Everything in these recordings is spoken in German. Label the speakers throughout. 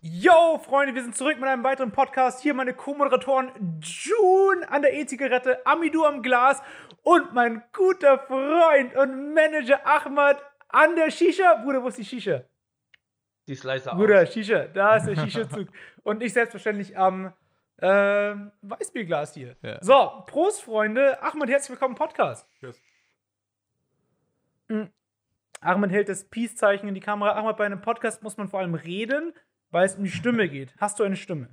Speaker 1: Yo, Freunde, wir sind zurück mit einem weiteren Podcast. Hier meine Co-Moderatoren June an der E-Zigarette, Amidu am Glas und mein guter Freund und Manager Ahmad an der Shisha. Bruder, wo ist die Shisha?
Speaker 2: Die Slicer
Speaker 1: Bruder, Shisha, da ist der Shisha-Zug. und ich selbstverständlich am äh, Weißbierglas hier.
Speaker 3: Ja.
Speaker 1: So, Prost, Freunde. Ahmad, herzlich willkommen im Podcast.
Speaker 4: Tschüss.
Speaker 1: Mhm. Ahmad hält das Peace-Zeichen in die Kamera. Ahmad, bei einem Podcast muss man vor allem reden, weil es um die Stimme geht. Hast du eine Stimme?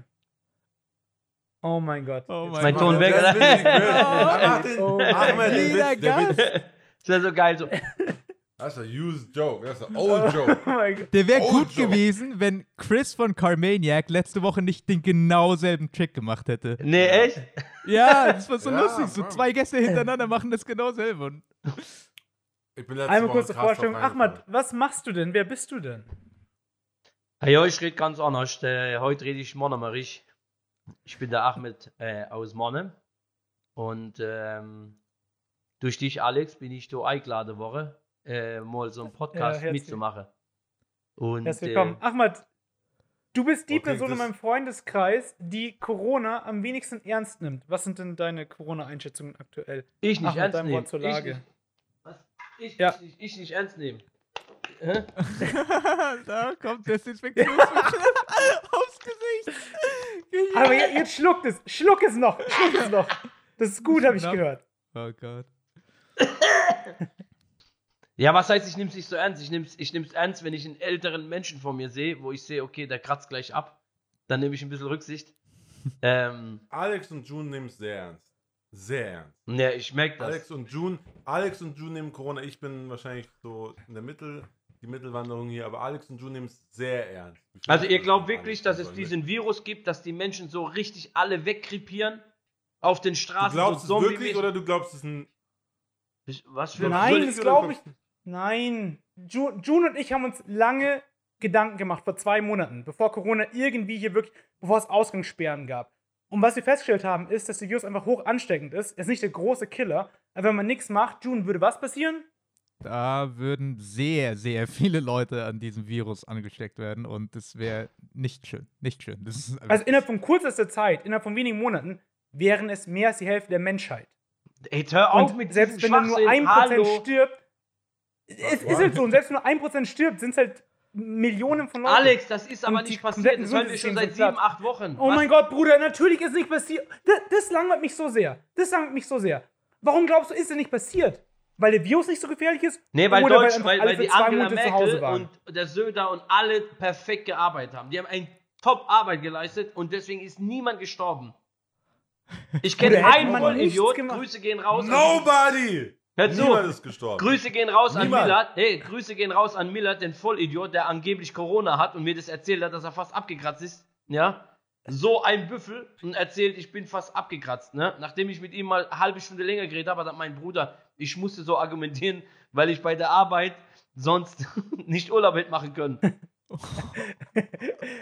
Speaker 1: Oh mein Gott.
Speaker 3: Oh
Speaker 1: Jetzt-
Speaker 2: mein Ton weg,
Speaker 4: Der
Speaker 1: Oh.
Speaker 3: Jeder
Speaker 4: Witz, der
Speaker 3: Gast.
Speaker 4: Witz.
Speaker 2: Das wäre so geil. So.
Speaker 4: Das ist ein used joke. Das ist ein old joke.
Speaker 1: Oh mein Gott.
Speaker 3: Der wäre
Speaker 4: Oh,
Speaker 3: gut
Speaker 4: Joe.
Speaker 3: gewesen, wenn Chris von Carmaniac letzte Woche nicht den genau selben Trick gemacht hätte.
Speaker 2: Nee, echt?
Speaker 3: Ja, das war so
Speaker 4: Ja,
Speaker 3: lustig. So zwei Gäste hintereinander machen das genau selber.
Speaker 4: Ich bin
Speaker 1: Einmal kurze Vorstellung. Ahmad, was machst du denn? Wer bist du denn?
Speaker 2: Ja, ja, ich rede ganz anders. Äh, heute rede ich Monomerisch. Ich bin der Ahmed äh, aus Monne. Und ähm, durch dich, Alex, bin ich da eingeladen worden, äh, mal so einen Podcast
Speaker 1: herzlich-
Speaker 2: mitzumachen. Und
Speaker 1: Herzlich
Speaker 2: äh,
Speaker 1: willkommen. Ahmad, du bist die
Speaker 4: Okay,
Speaker 1: Person in meinem Freundeskreis, die Corona am wenigsten ernst nimmt. Was sind denn deine Corona-Einschätzungen aktuell?
Speaker 2: ich nicht
Speaker 1: Ahmed,
Speaker 2: ernst nehmen.
Speaker 1: Wort zur
Speaker 2: Ich
Speaker 1: Lage.
Speaker 2: nicht, was? Ich,
Speaker 1: Ja.
Speaker 2: ich, nicht, ich nicht ernst nehmen. Hä?
Speaker 3: da kommt Desinfektionsmittel aufs Gesicht.
Speaker 1: Aber jetzt, jetzt schluckt es. Schluck es noch. Schluck es noch. Das ist gut, habe ich gehört.
Speaker 3: Oh Gott.
Speaker 2: Ja, was heißt, ich nehme es nicht so ernst? Ich nehme es ich nehm's ernst, wenn ich einen älteren Menschen vor mir sehe, wo ich sehe, okay, der kratzt gleich ab. Dann nehme ich ein bisschen Rücksicht. ähm,
Speaker 4: Alex und June nehmen es sehr ernst. Sehr ernst.
Speaker 2: ja, ich merke das.
Speaker 4: Alex und June, Alex und June nehmen Corona. Ich bin wahrscheinlich so in der Mittel, die Mittelwanderung hier, aber Alex und June nehmen es sehr ernst. Ich
Speaker 2: Also ihr glaubt wirklich, dass es diesen Virus gibt, dass die Menschen so richtig alle wegkrepieren auf den
Speaker 4: Du
Speaker 2: Straßen
Speaker 4: glaubst
Speaker 2: so
Speaker 4: es wirklich oder du glaubst es ein.
Speaker 2: Was für
Speaker 1: Nein, das glaube
Speaker 4: du
Speaker 1: ich. Nein. Ju- June und ich haben uns lange Gedanken gemacht, vor zwei Monaten, bevor Corona irgendwie hier wirklich, bevor es Ausgangssperren gab. Und was wir festgestellt haben, ist, dass der Virus einfach hoch ansteckend ist. Er ist nicht der große Killer. Aber wenn man nichts macht, June, würde was passieren?
Speaker 3: Da würden sehr, sehr viele Leute an diesem Virus angesteckt werden und das wäre nicht schön. Nicht schön. Das ist
Speaker 1: Also innerhalb von kürzester Zeit, innerhalb von wenigen Monaten, wären es mehr als die Hälfte der Menschheit.
Speaker 2: Ey, hör auf
Speaker 1: Und
Speaker 2: mit
Speaker 1: selbst wenn dann nur. 1%
Speaker 2: Hallo.
Speaker 1: stirbt, es ist halt so, und selbst wenn nur 1% stirbt, sind es halt Millionen von Leuten.
Speaker 2: Alex, das ist aber nicht passiert. Das hören wir schon seit sieben, acht Wochen.
Speaker 1: Oh
Speaker 2: Was?
Speaker 1: mein Gott, Bruder, natürlich ist nicht passiert. Das, das langweilt mich so sehr. Das langweilt mich so sehr. Warum glaubst du, ist es nicht passiert? Weil der Virus nicht so gefährlich ist?
Speaker 2: Nee, weil,
Speaker 1: Oder
Speaker 2: Deutsch, weil,
Speaker 1: alle
Speaker 2: weil
Speaker 1: für
Speaker 2: die
Speaker 1: zwei
Speaker 2: Angela
Speaker 1: Monate zu Hause
Speaker 2: Merkel
Speaker 1: waren?
Speaker 2: und der Söder und alle perfekt gearbeitet haben. Die haben eine Top-Arbeit geleistet und deswegen ist niemand gestorben. Ich kenne einen
Speaker 1: gemacht.
Speaker 2: Grüße gehen raus.
Speaker 4: Nobody!
Speaker 2: Hör zu.
Speaker 4: Niemand ist gestorben.
Speaker 2: Grüße gehen raus an
Speaker 4: Niemand.
Speaker 2: Millard. Hey, Grüße gehen raus an Millard, den Vollidiot, der angeblich Corona hat und mir das erzählt hat, dass er fast abgekratzt ist. Ja. So ein Büffel und erzählt, ich bin fast abgekratzt. Ne? Nachdem ich mit ihm mal eine halbe Stunde länger geredet habe, hat mein Bruder, ich musste so argumentieren, weil ich bei der Arbeit sonst nicht Urlaub hätte machen können.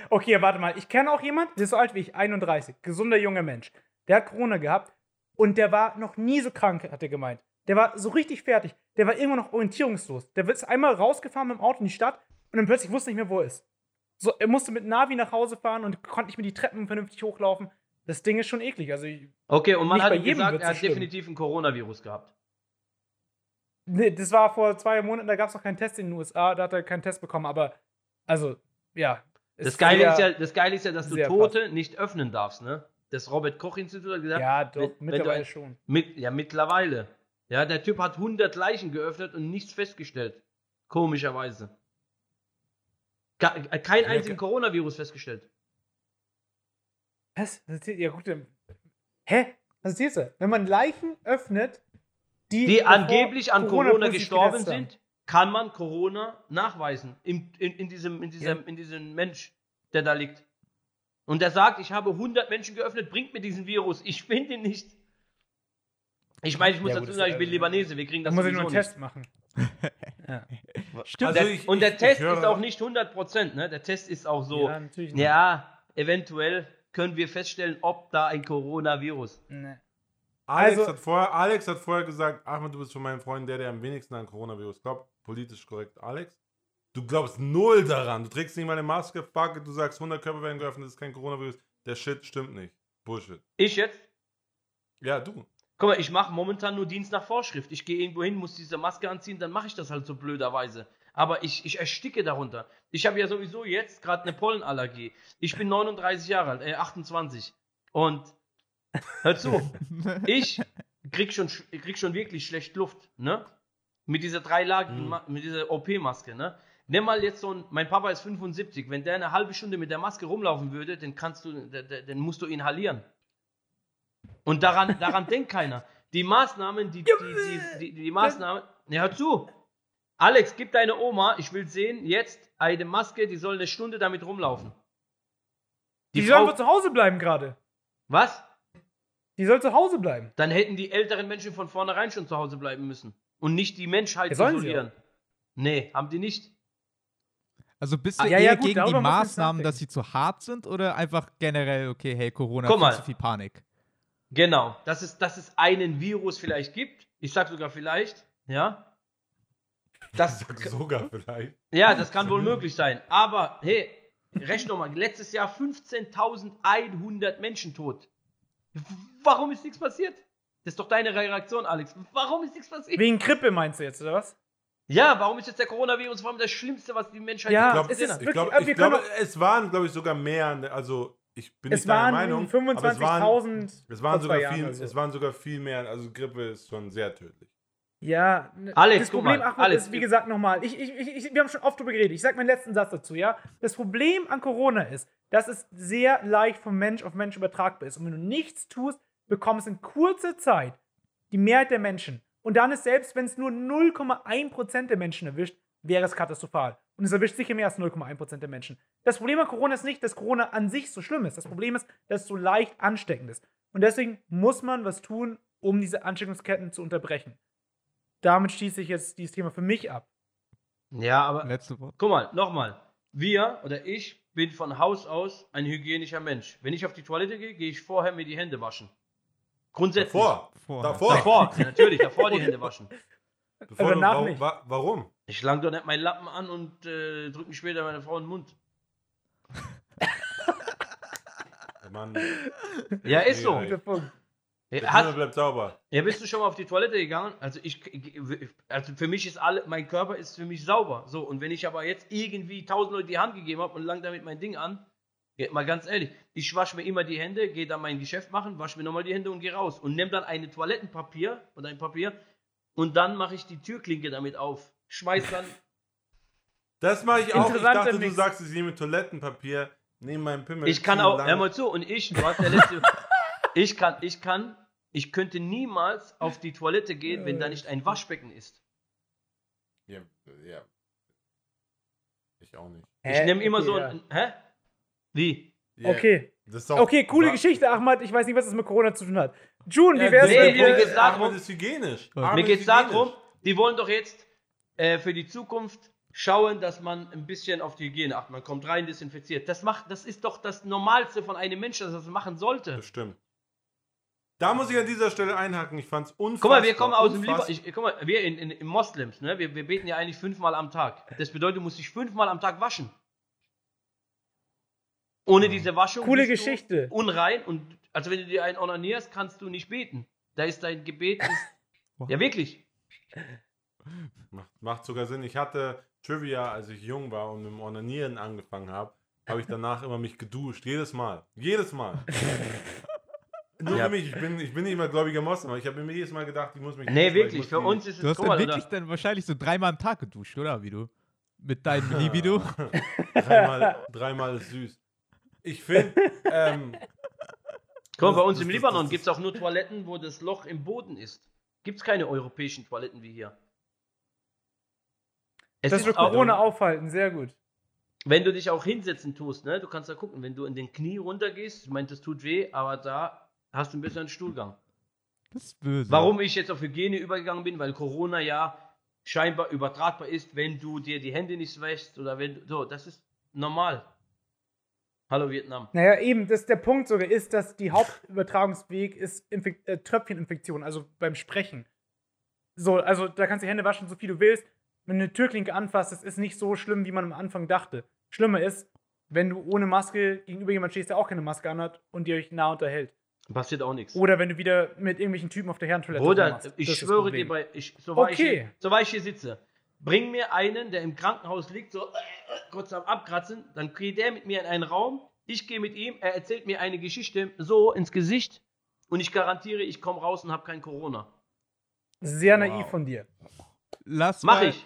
Speaker 1: Okay, warte mal. Ich kenne auch jemanden, der ist so alt wie ich, 31, gesunder junger Mensch. Der hat Corona gehabt und der war noch nie so krank, hat er gemeint. Der war so richtig fertig. Der war irgendwann noch orientierungslos. Der ist einmal rausgefahren mit dem Auto in die Stadt und dann plötzlich wusste nicht mehr, wo er ist. So, er musste mit Navi nach Hause fahren und konnte nicht mehr die Treppen vernünftig hochlaufen. Das Ding ist schon eklig. Also, ich-
Speaker 2: Okay, und man hat ihm gesagt, er hat
Speaker 1: schlimm.
Speaker 2: definitiv ein Coronavirus gehabt.
Speaker 1: nee, das war vor zwei Monaten, da gab es noch keinen Test in den USA, da hat er keinen Test bekommen, aber, also, ja.
Speaker 2: Das Geile, ist ja, das Geile ist ja, dass du Tote nicht öffnen darfst, ne? Das Robert-Koch-Institut hat gesagt,
Speaker 1: Ja, doch,
Speaker 2: du
Speaker 1: mittlerweile
Speaker 2: ein-
Speaker 1: schon.
Speaker 2: Mit, ja, mittlerweile. Ja, der Typ hat 100 Leichen geöffnet und nichts festgestellt. Komischerweise. Äh, Kein
Speaker 4: Ja,
Speaker 2: einzigen Coronavirus festgestellt.
Speaker 1: Was? Ja, gut. Hä? Was erzählst du? Wenn man Leichen öffnet, die,
Speaker 2: Die angeblich an Corona
Speaker 1: positiv
Speaker 2: gestorben sind, kann man Corona nachweisen. In, in, in, diesem, in, diesem,
Speaker 1: Ja.
Speaker 2: in diesem Mensch, der da liegt. Und der sagt, ich habe 100 Menschen geöffnet, bringt mir diesen Virus. Ich finde ihn nicht. Ich meine, ich muss
Speaker 1: Ja,
Speaker 2: dazu sagen, ich bin
Speaker 1: also-
Speaker 2: Libanese, wir kriegen
Speaker 1: Da
Speaker 2: das
Speaker 1: muss ich nur einen
Speaker 2: nicht.
Speaker 1: Test machen. ja.
Speaker 3: Stimmt.
Speaker 2: Und der,
Speaker 4: Also ich-
Speaker 2: und der
Speaker 4: ich-
Speaker 2: Test
Speaker 4: ich
Speaker 2: ist auch nicht 100%, ne? Der Test ist auch so,
Speaker 1: ja, natürlich. nicht.
Speaker 2: ja, eventuell können wir feststellen, ob da ein Coronavirus.
Speaker 1: Nee.
Speaker 4: Alex,
Speaker 1: Also-
Speaker 4: hat vorher, Alex hat vorher gesagt, Ahmed, du bist schon mein Freund, der, der am wenigsten an Coronavirus glaubt. Politisch korrekt, Alex. Du glaubst null daran. Du trägst nicht mal eine Maske, fuck, du sagst 100 Körper werden geöffnet, das ist kein Coronavirus. Der Shit stimmt nicht. Bullshit.
Speaker 2: Ich jetzt?
Speaker 4: Ja, du.
Speaker 2: Guck mal, ich mache momentan nur Dienst nach Vorschrift. Ich gehe irgendwo hin, muss diese Maske anziehen, dann mache ich das halt so blöderweise. Aber ich, ich ersticke darunter. Ich habe ja sowieso jetzt gerade eine Pollenallergie. Ich bin 39 Jahre alt, äh, 28. Und hör zu, ich krieg schon, krieg schon wirklich schlecht Luft, ne? Mit dieser dreilagigen,
Speaker 4: Mhm.
Speaker 2: Ma- mit dieser OP-Maske, ne? Nimm mal jetzt so ein, mein Papa ist 75, wenn der eine halbe Stunde mit der Maske rumlaufen würde, dann kannst du, dann musst du inhalieren. Und daran, daran denkt keiner. Die Maßnahmen, die, die, die, die, die Maßnahmen, ja, hör zu. Alex, gib deine Oma, ich will sehen, jetzt eine Maske, die soll eine Stunde damit rumlaufen.
Speaker 1: Die,
Speaker 2: Die
Speaker 1: sollen
Speaker 2: Frau,
Speaker 1: wohl zu Hause bleiben gerade.
Speaker 2: was?
Speaker 1: Die soll zu Hause bleiben.
Speaker 2: Dann hätten die älteren Menschen von vornherein schon zu Hause bleiben müssen. Und nicht die Menschheit
Speaker 1: Ja, sollen sie
Speaker 2: isolieren. Nee, haben die nicht.
Speaker 3: Also bist du
Speaker 1: Ah, ja,
Speaker 3: eher
Speaker 1: ja, gut,
Speaker 3: gegen die Maßnahmen, dass sie zu hart sind oder einfach generell, okay, hey, Corona,
Speaker 2: Guck mal.
Speaker 3: zu viel Panik?
Speaker 2: Genau, dass es, dass es einen Virus vielleicht gibt. Ich sag sogar vielleicht, ja. Das,
Speaker 4: Sag sogar vielleicht.
Speaker 2: ja, das kann wohl möglich sein. Aber, hey, rechne doch mal, letztes Jahr 15.100 Menschen tot. Warum ist nichts passiert? Das ist doch deine Reaktion, Alex. Warum ist nichts passiert?
Speaker 1: Wegen Grippe meinst du jetzt, oder was?
Speaker 2: Ja, warum ist jetzt der Coronavirus vor allem das Schlimmste, was die Menschheit
Speaker 1: Ja,
Speaker 4: Ich
Speaker 2: je
Speaker 4: glaube,
Speaker 1: es ist
Speaker 2: gesehen hat?
Speaker 4: ich
Speaker 1: wirklich-
Speaker 4: glaub, glaub, es waren, glaube ich, sogar mehr. ne, Also, ich bin
Speaker 1: Es
Speaker 4: nicht deiner
Speaker 1: waren
Speaker 4: Meinung.
Speaker 1: irgendwie
Speaker 4: aber es waren,
Speaker 1: 25.000.
Speaker 4: es, waren
Speaker 1: vor
Speaker 4: sogar
Speaker 1: zwei Jahren
Speaker 4: viel,
Speaker 1: oder so.
Speaker 4: es waren sogar viel mehr. Also, Grippe ist schon sehr tödlich.
Speaker 1: Ja, ne,
Speaker 2: Alex,
Speaker 1: das
Speaker 2: guck
Speaker 1: Problem,
Speaker 2: mal,
Speaker 1: Ahmed,
Speaker 2: Alex,
Speaker 1: ist, wie gesagt, nochmal, ich, ich, ich, ich, wir haben schon oft drüber geredet. Ich sage meinen letzten Satz dazu, ja. Das Problem an Corona ist, dass es sehr leicht von Mensch auf Mensch übertragbar ist. Und wenn du nichts tust, bekommst du in kurzer Zeit die Mehrheit der Menschen. Und dann ist selbst, wenn es nur 0,1% der Menschen erwischt, wäre es katastrophal. Und es erwischt sicher mehr als 0,1% der Menschen. Das Problem an Corona ist nicht, dass Corona an sich so schlimm ist. Das Problem ist, dass es so leicht ansteckend ist. Und deswegen muss man was tun, um diese Ansteckungsketten zu unterbrechen. Damit schließe ich jetzt dieses Thema für mich ab.
Speaker 2: Ja, aber
Speaker 3: Letzte Wort.
Speaker 2: Guck mal, nochmal. Wir oder ich bin von Haus aus ein hygienischer Mensch. Wenn ich auf die Toilette gehe, gehe ich vorher mir die Hände waschen. Grundsätzlich.
Speaker 4: Davor. Davor.
Speaker 2: Davor, natürlich, davor die Hände waschen.
Speaker 4: Bevor
Speaker 1: Aber
Speaker 4: du, warum,
Speaker 1: nicht.
Speaker 4: wa warum?
Speaker 2: Ich lang doch nicht meinen Lappen an und äh, drück mich später meine Frau in den Mund.
Speaker 4: Mann,
Speaker 2: Ja, ist so.
Speaker 4: Ja,
Speaker 1: Guter Punkt.
Speaker 2: Hat,
Speaker 4: bleibt sauber.
Speaker 2: ja, bist du schon mal auf die Toilette gegangen? Also ich, also für mich ist alle, mein Körper ist für mich sauber. So, und wenn ich aber jetzt irgendwie tausend Leute die Hand gegeben habe und lang damit mein Ding an, mal ganz ehrlich, ich wasche mir immer die Hände, gehe dann mein Geschäft machen, wasche mir nochmal die Hände und gehe raus und nehme dann eine Toilettenpapier oder ein Papier und dann mache ich die Türklinke damit auf. Schmeiß dann,
Speaker 4: Das mache ich auch. Ich dachte, du
Speaker 1: Mix.
Speaker 4: sagst, ich nehme Toilettenpapier, nehme meinen Pimmel.
Speaker 2: ich kann auch, hör mal zu, und ich, du hast der letzte, ich kann, ich kann, ich könnte niemals auf die Toilette gehen, wenn da nicht ein Waschbecken ist.
Speaker 4: Ja, ja. Ich auch nicht.
Speaker 2: Ich nehme immer
Speaker 1: okay,
Speaker 2: so
Speaker 1: ja.
Speaker 2: ein, hä? Wie?
Speaker 4: Ja,
Speaker 1: Okay.
Speaker 4: Das ist auch-
Speaker 1: Okay, coole
Speaker 4: Wa-
Speaker 1: Geschichte, Ahmad. Ich weiß nicht, was das mit Corona zu tun hat. June, wie
Speaker 4: Ja,
Speaker 1: wär's
Speaker 2: nee,
Speaker 1: mit
Speaker 2: mir geht's darum-
Speaker 4: Ahmed ist hygienisch.
Speaker 3: Mir
Speaker 2: geht's darum, die wollen doch jetzt äh, für die Zukunft schauen, dass man ein bisschen auf die Hygiene achtet. Man kommt rein, desinfiziert. Das macht, das ist doch das Normalste von einem Menschen, dass er das machen sollte.
Speaker 4: Das stimmt. Da muss ich an dieser Stelle einhaken. Ich fand's unfassbar.
Speaker 2: Guck mal, wir kommen aus dem Libanon.
Speaker 4: unfassbar.
Speaker 2: Guck mal, wir in, in, in Moslems, ne? Wir, wir beten ja eigentlich fünfmal am Tag. Das bedeutet, du musst dich fünfmal am Tag waschen. Ohne diese Waschung
Speaker 1: Coole
Speaker 2: bist
Speaker 1: Geschichte.
Speaker 2: du unrein und also wenn du dir einen onanierst, kannst du nicht beten. Da ist dein Gebet ist, ja wirklich.
Speaker 4: Macht, macht sogar Sinn. Ich hatte Trivia, als ich jung war und mit dem Onanieren angefangen habe, habe ich danach immer mich geduscht. Jedes Mal. Jedes Mal. Nur
Speaker 2: Ja.
Speaker 4: für mich. Ich bin, ich bin nicht immer gläubiger Moslem, aber ich habe mir jedes Mal gedacht, ich muss mich
Speaker 2: Nee,
Speaker 4: duschen,
Speaker 2: wirklich. Für uns ist
Speaker 3: Du
Speaker 2: es
Speaker 3: hast
Speaker 2: guck
Speaker 3: dann
Speaker 2: mal,
Speaker 3: wirklich dann wahrscheinlich so dreimal am Tag geduscht, oder? Wie du? Mit deinem Libido?
Speaker 4: dreimal, dreimal ist süß. Ich finde, ähm,
Speaker 2: Guck mal, bei uns
Speaker 4: das-
Speaker 2: im
Speaker 4: das-
Speaker 2: Libanon gibt es auch nur Toiletten, wo das Loch im Boden ist. Gibt es keine europäischen Toiletten wie hier. Es
Speaker 1: Das
Speaker 2: ist
Speaker 1: wird
Speaker 2: auch,
Speaker 1: Corona aufhalten, sehr gut.
Speaker 2: wenn du dich auch hinsetzen tust, ne, du kannst da gucken, wenn du in den Knie runtergehst, ich meine, das tut weh, aber da hast du ein bisschen einen Stuhlgang.
Speaker 3: Das ist böse.
Speaker 2: Warum ich jetzt auf Hygiene übergegangen bin, weil Corona ja scheinbar übertragbar ist, wenn du dir die Hände nicht wäschst oder wenn du, so, das ist normal. Hallo Vietnam.
Speaker 1: Naja, eben, das, der Punkt sogar ist, dass die Hauptübertragungsweg ist Infek äh, Tröpfcheninfektion, also beim Sprechen. So, also da kannst du die Hände waschen, so viel du willst. Wenn du eine Türklinke anfasst, das ist nicht so schlimm, wie man am Anfang dachte. Schlimmer ist, wenn du ohne Maske gegenüber jemand stehst, der auch keine Maske anhat und ihr euch nah unterhält.
Speaker 2: Passiert auch nichts.
Speaker 1: Oder wenn du wieder mit irgendwelchen Typen auf der Herrentoilette
Speaker 2: Bruder.
Speaker 1: Das
Speaker 2: ich schwöre dir, bei, ich, so, war ich
Speaker 1: Okay.
Speaker 2: hier, so war ich hier sitze. Bring mir einen, der im Krankenhaus liegt, so äh, äh, kurz am Abkratzen, dann geht der mit mir in einen Raum, ich gehe mit ihm, er erzählt mir eine Geschichte so ins Gesicht und ich garantiere, ich komme raus und habe kein Corona.
Speaker 1: Sehr
Speaker 4: Wow.
Speaker 1: naiv von dir.
Speaker 3: Lass
Speaker 2: Mach
Speaker 3: mal,
Speaker 2: ich.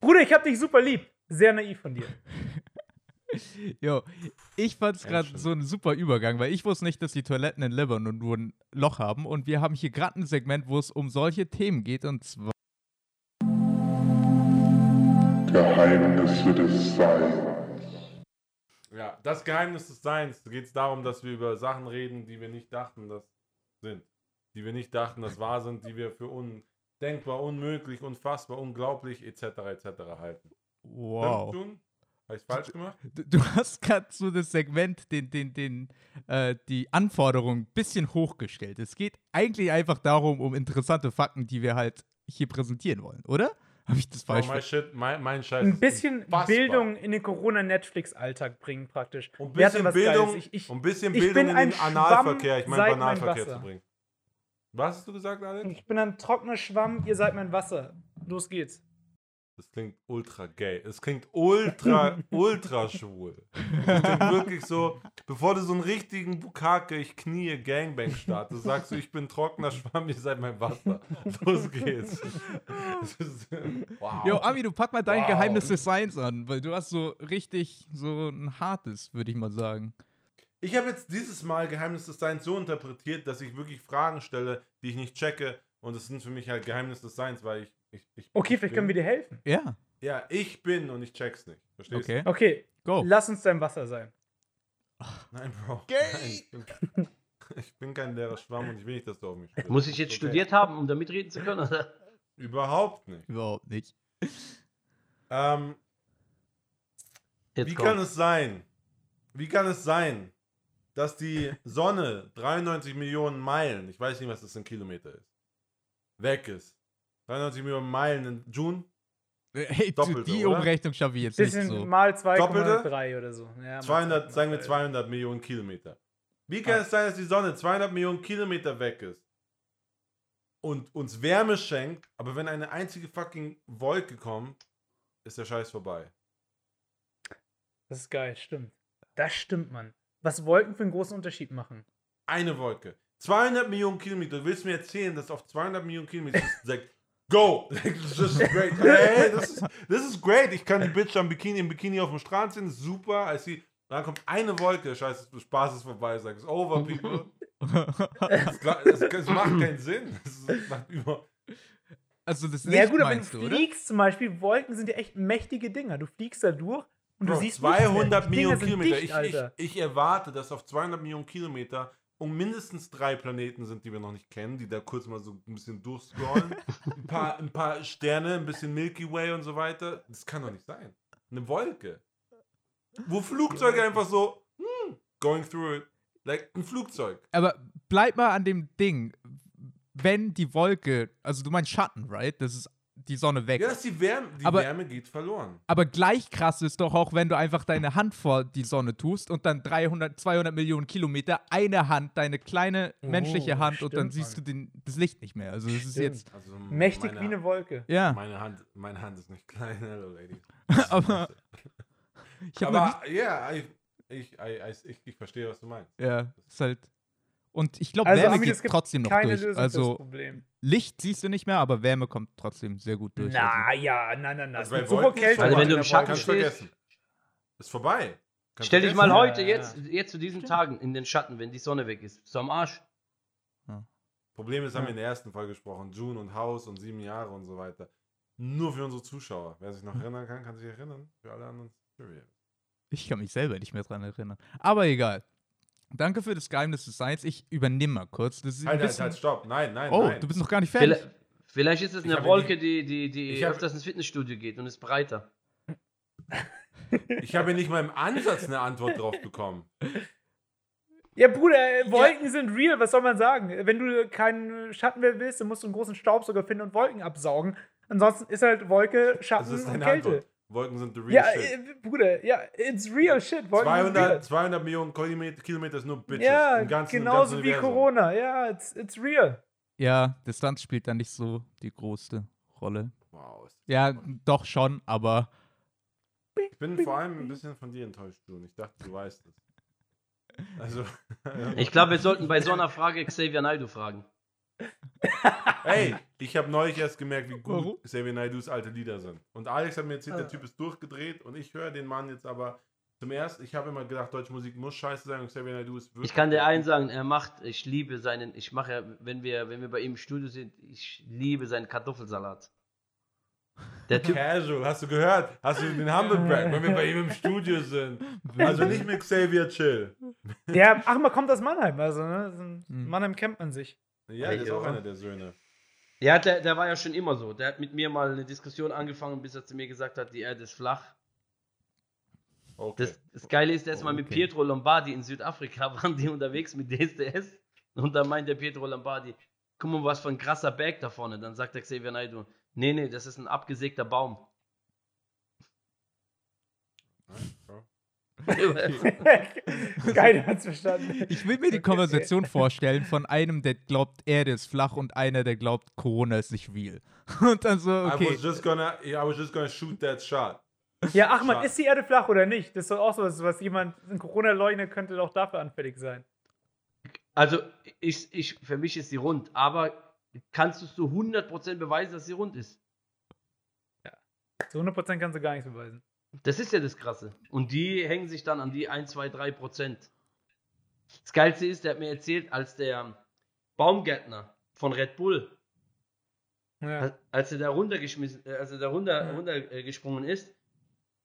Speaker 1: Bruder, ich hab dich super lieb. Sehr naiv von dir.
Speaker 3: Jo, ich fand es gerade so ein super Übergang, weil ich wusste nicht, dass die Toiletten in Libanon nur ein Loch haben. Und wir haben hier gerade ein Segment, wo es um solche Themen geht. Und zwar
Speaker 5: Geheimnisse des Seins.
Speaker 4: Ja, das Geheimnis des Seins. Da geht es darum, dass wir über Sachen reden, die wir nicht dachten, dass sind. Die wir nicht dachten, dass wahr sind, die wir für undenkbar, unmöglich, unfassbar, unglaublich, etc. etc. halten.
Speaker 3: wow.
Speaker 4: Habe ich falsch gemacht?
Speaker 3: Du, du hast gerade so das Segment, den, den, den, äh, die Anforderungen ein bisschen hochgestellt. Es geht eigentlich einfach darum, um interessante Fakten, die wir halt hier präsentieren wollen, oder? Habe ich das
Speaker 4: Oh,
Speaker 3: falsch
Speaker 4: mein,
Speaker 3: verstanden?
Speaker 4: Shit, mein, mein Scheiß.
Speaker 1: Ein bisschen
Speaker 4: unfassbar.
Speaker 1: Bildung in den Corona-Netflix-Alltag bringen, praktisch.
Speaker 4: Und ein bisschen Bildung.
Speaker 1: Ich, ich,
Speaker 4: und ein bisschen
Speaker 1: ich
Speaker 4: Bildung
Speaker 1: bin
Speaker 4: in
Speaker 1: ein
Speaker 4: den Analverkehr, ich meine
Speaker 1: mein Wasser.
Speaker 4: zu bringen. Was hast du gesagt, Alex?
Speaker 1: ich bin ein trockener Schwamm, ihr seid mein Wasser. Los geht's.
Speaker 4: Das klingt ultra gay. Es klingt ultra, ultra schwul. Das klingt wirklich so, bevor du so einen richtigen Bukake, ich knie Gangbang startest, sagst du, ich bin trockener Schwamm, ihr seid mein Wasser. Los geht's. Ist, wow.
Speaker 3: Jo, Ami, du pack mal dein
Speaker 4: Wow.
Speaker 3: Geheimnis des Seins an, weil du hast so richtig so ein hartes, würde ich mal sagen.
Speaker 4: Ich habe jetzt dieses Mal Geheimnis des Seins so interpretiert, dass ich wirklich Fragen stelle, die ich nicht checke. Und es sind für mich halt Geheimnis des Seins, weil ich. ich, ich
Speaker 1: Okay,
Speaker 4: ich
Speaker 1: vielleicht
Speaker 4: bin,
Speaker 1: können wir dir helfen.
Speaker 3: Ja,
Speaker 4: Ja, ich bin und ich check's nicht. Verstehst
Speaker 3: okay.
Speaker 1: Okay,
Speaker 3: Go.
Speaker 1: lass uns dein Wasser sein.
Speaker 4: du? Nein, Bro.
Speaker 3: Gay.
Speaker 4: Nein, ich, bin, ich bin kein leerer Schwamm und ich will nicht, dass du auf mich spielst.
Speaker 2: Muss ich jetzt
Speaker 4: Okay.
Speaker 2: studiert haben, um da mitreden zu können? Oder?
Speaker 4: Überhaupt nicht.
Speaker 3: Überhaupt nicht.
Speaker 4: Ähm,
Speaker 2: Jetzt
Speaker 4: wie
Speaker 2: komm.
Speaker 4: kann es sein? Wie kann es sein, dass die Sonne 93 Millionen Meilen, ich weiß nicht, was das in Kilometer ist, weg ist? 93 Millionen Meilen in June?
Speaker 3: Hey, du,
Speaker 4: Doppelte,
Speaker 3: die
Speaker 4: oder?
Speaker 3: Umrechnung schaffe ich jetzt nicht
Speaker 1: Bisschen
Speaker 3: so.
Speaker 1: mal
Speaker 4: Doppelte?
Speaker 1: 2,3 oder so. Ja, mal
Speaker 4: 200, sagen wir
Speaker 1: 2,3.
Speaker 4: 200 Millionen Kilometer. Wie kann
Speaker 1: Ah.
Speaker 4: es sein, dass die Sonne 200 Millionen Kilometer weg ist und uns Wärme schenkt, aber wenn eine einzige fucking Wolke kommt, ist der Scheiß vorbei?
Speaker 1: Das ist geil, stimmt. Das stimmt, Mann. Was Wolken für einen großen Unterschied machen.
Speaker 4: Eine Wolke. 200 Millionen Kilometer. Du willst mir erzählen, dass auf 200 Millionen Kilometer sagt, go! Das ist great. Hey, das ist, das ist great. Ich kann die Bitch am Bikini, im Bikini auf dem Strand sehen, super. I see, dann kommt eine Wolke, scheiße, Spaß ist vorbei, sag it's over, people. Das, das, das macht keinen Sinn. Das macht über
Speaker 3: also das
Speaker 1: Ja,
Speaker 3: Licht
Speaker 1: gut, aber wenn du
Speaker 3: oder?
Speaker 1: fliegst zum Beispiel, Wolken sind ja echt mächtige Dinger. Du fliegst da durch und du
Speaker 4: Bro,
Speaker 1: siehst nichts
Speaker 4: 200
Speaker 1: mehr. Die Dinger
Speaker 4: Millionen Kilometer.
Speaker 1: Dicht,
Speaker 4: ich, ich, ich erwarte, dass auf 200 Millionen Kilometer um mindestens drei Planeten sind, die wir noch nicht kennen, die da kurz mal so ein bisschen durchscrollen. ein, paar, ein paar Sterne, ein bisschen Milky Way und so weiter. Das kann doch nicht sein. Eine Wolke. Wo Flugzeuge einfach so, hm, going through it. Like ein Flugzeug.
Speaker 3: Aber bleib mal an dem Ding. Wenn die Wolke, also du meinst Schatten, right? Das ist die Sonne weg.
Speaker 4: Ja, dass die Wärme, die
Speaker 3: Aber-
Speaker 4: Wärme geht verloren.
Speaker 3: Aber gleich krass ist doch auch, wenn du einfach deine Hand vor die Sonne tust und dann 300, 200 Millionen Kilometer eine Hand, deine kleine menschliche
Speaker 1: Oh,
Speaker 3: Hand und dann
Speaker 1: stimmt,
Speaker 3: siehst du
Speaker 1: Mann.
Speaker 3: den, das Licht nicht mehr. Also es ist
Speaker 1: Stimmt.
Speaker 3: jetzt,
Speaker 4: Also
Speaker 1: Mächtig
Speaker 4: meine,
Speaker 1: wie eine Wolke.
Speaker 3: ja,
Speaker 4: Meine Hand, meine Hand ist nicht klein, hello lady.
Speaker 3: aber ich habe noch nicht,
Speaker 4: Aber ja, ich, ich, ich, ich, ich verstehe, was du meinst.
Speaker 3: ja, ist halt, und ich glaube,
Speaker 1: Also,
Speaker 3: Wärme
Speaker 1: es
Speaker 3: geht trotzdem noch
Speaker 1: Keine
Speaker 3: durch.
Speaker 1: Lösung für das
Speaker 3: Also
Speaker 1: Problem.
Speaker 3: Licht siehst du nicht mehr, aber Wärme kommt trotzdem sehr gut durch.
Speaker 1: Na ja, nein, nein, nein.
Speaker 4: Also
Speaker 1: Es
Speaker 4: bei ist
Speaker 1: Kälte
Speaker 4: vorbei.
Speaker 2: Also wenn du im Schatten stehst-
Speaker 4: vergessen. Ist vorbei. Kannst
Speaker 2: Stell dich mal heute,
Speaker 1: Ja,
Speaker 2: jetzt,
Speaker 1: ja.
Speaker 2: jetzt zu diesen Tagen in den Schatten, wenn die Sonne weg ist. Bist du am Arsch?
Speaker 4: Problem ist, haben
Speaker 1: Ja.
Speaker 4: wir in der ersten Folge gesprochen. June und Haus und sieben Jahre und so weiter. Nur für unsere Zuschauer. Wer sich noch erinnern kann, kann sich erinnern. Für alle anderen.
Speaker 3: Ich kann mich selber nicht mehr dran erinnern. Aber egal. Danke für das Geheimnis des Seins. Ich übernehme mal kurz. Das
Speaker 4: Halt, halt,
Speaker 3: bisschen,
Speaker 4: halt, stopp. Nein, nein,
Speaker 3: oh,
Speaker 4: nein.
Speaker 3: du bist noch gar nicht fertig.
Speaker 2: Vielleicht, vielleicht ist es eine Wolke, die, die, die öfters ins Fitnessstudio geht und ist breiter.
Speaker 4: Ich habe nicht mal im Ansatz eine Antwort drauf bekommen.
Speaker 1: Ja, Bruder, äh, Wolken sind real, was soll man sagen? Wenn du keinen Schatten mehr willst, dann musst du einen großen Staubsauger finden und Wolken absaugen. Ansonsten ist halt Wolke,
Speaker 4: Das
Speaker 1: Schatten
Speaker 4: ist
Speaker 1: und Kälte.
Speaker 4: Antwort. Wolken sind the real
Speaker 1: Ja,
Speaker 4: shit.
Speaker 1: äh, Bruder, ja, it's real shit. Wolken sind real.
Speaker 4: 200, 200 Millionen Kilometer, ist nur Bitches.
Speaker 1: Ja,
Speaker 4: im ganzen, im
Speaker 1: genauso
Speaker 4: ganzen
Speaker 1: wie
Speaker 4: Universum.
Speaker 1: Corona. Ja, it's, it's real.
Speaker 3: Ja, Distanz spielt da nicht so die größte Rolle.
Speaker 4: Wow,
Speaker 3: Ja,
Speaker 4: spannend.
Speaker 3: doch schon, aber
Speaker 4: Ich bin vor allem ein bisschen von dir enttäuscht, Jun. Ich dachte, du weißt es. Also,
Speaker 2: Ich glaube, wir sollten bei so einer Frage Xavier Naidoo fragen.
Speaker 4: Ey, ich habe neulich erst gemerkt, wie gut
Speaker 3: Warum?
Speaker 4: Xavier Naidoo's alte Lieder sind. Und Alex hat mir erzählt, der Typ ist durchgedreht und ich höre den Mann jetzt aber zum ersten. Ich habe immer gedacht, deutsche Musik muss scheiße sein und Xavier Naidoo ist wirklich.
Speaker 2: Ich kann dir eins sagen, er macht, ich liebe seinen, ich mache, ja, wenn wir, wenn wir bei ihm im Studio sind, ich liebe seinen Kartoffelsalat. Der Typ,
Speaker 4: Casual, hast du gehört? Hast du den Humblebrag, wenn wir bei ihm im Studio sind? Also nicht mit Xavier Chill.
Speaker 1: Ja, ach, man kommt aus Mannheim. Also, ne?
Speaker 3: Hm.
Speaker 1: Mannheim kennt man sich.
Speaker 4: Ja, der ist auch einer der Söhne.
Speaker 2: ja, der, der war ja schon immer so. Der hat mit mir mal eine Diskussion angefangen, bis er zu mir gesagt hat, die Erde ist flach.
Speaker 4: Okay.
Speaker 2: Das, das Geile ist, der ist mal mit
Speaker 3: Okay.
Speaker 2: Pietro Lombardi in Südafrika, waren die unterwegs mit DSDS. Und da meint der Pietro Lombardi, guck mal, was für ein krasser Berg da vorne. Dann sagt der Xavier Naidoo, nee, nee, das ist ein abgesägter Baum.
Speaker 1: Keiner hat's verstanden.
Speaker 3: ich will mir die Konversation vorstellen von einem, der glaubt, Erde ist flach und einer, der glaubt, Corona ist nicht real. Und dann so,
Speaker 4: I
Speaker 3: okay.
Speaker 4: was just gonna, I was just gonna shoot that shot.
Speaker 1: Ja, Achmed,
Speaker 4: Schade.
Speaker 1: ist die Erde flach oder nicht? Das ist doch auch so was, was jemand in Corona leugnet, könnte doch dafür anfällig sein.
Speaker 2: Also, ich, ich, für mich ist sie rund, aber kannst du zu 100% beweisen, dass sie rund ist?
Speaker 1: Zu 100% kannst du gar nichts beweisen.
Speaker 2: Das ist ja das Krasse. Und die hängen sich dann an die 1, 2, 3 Prozent. Das Geilste ist, der hat mir erzählt, als der Baumgärtner von Red Bull,
Speaker 1: Ja.
Speaker 2: als er da runtergeschmissen, äh, als er da runter, runtergesprungen ist,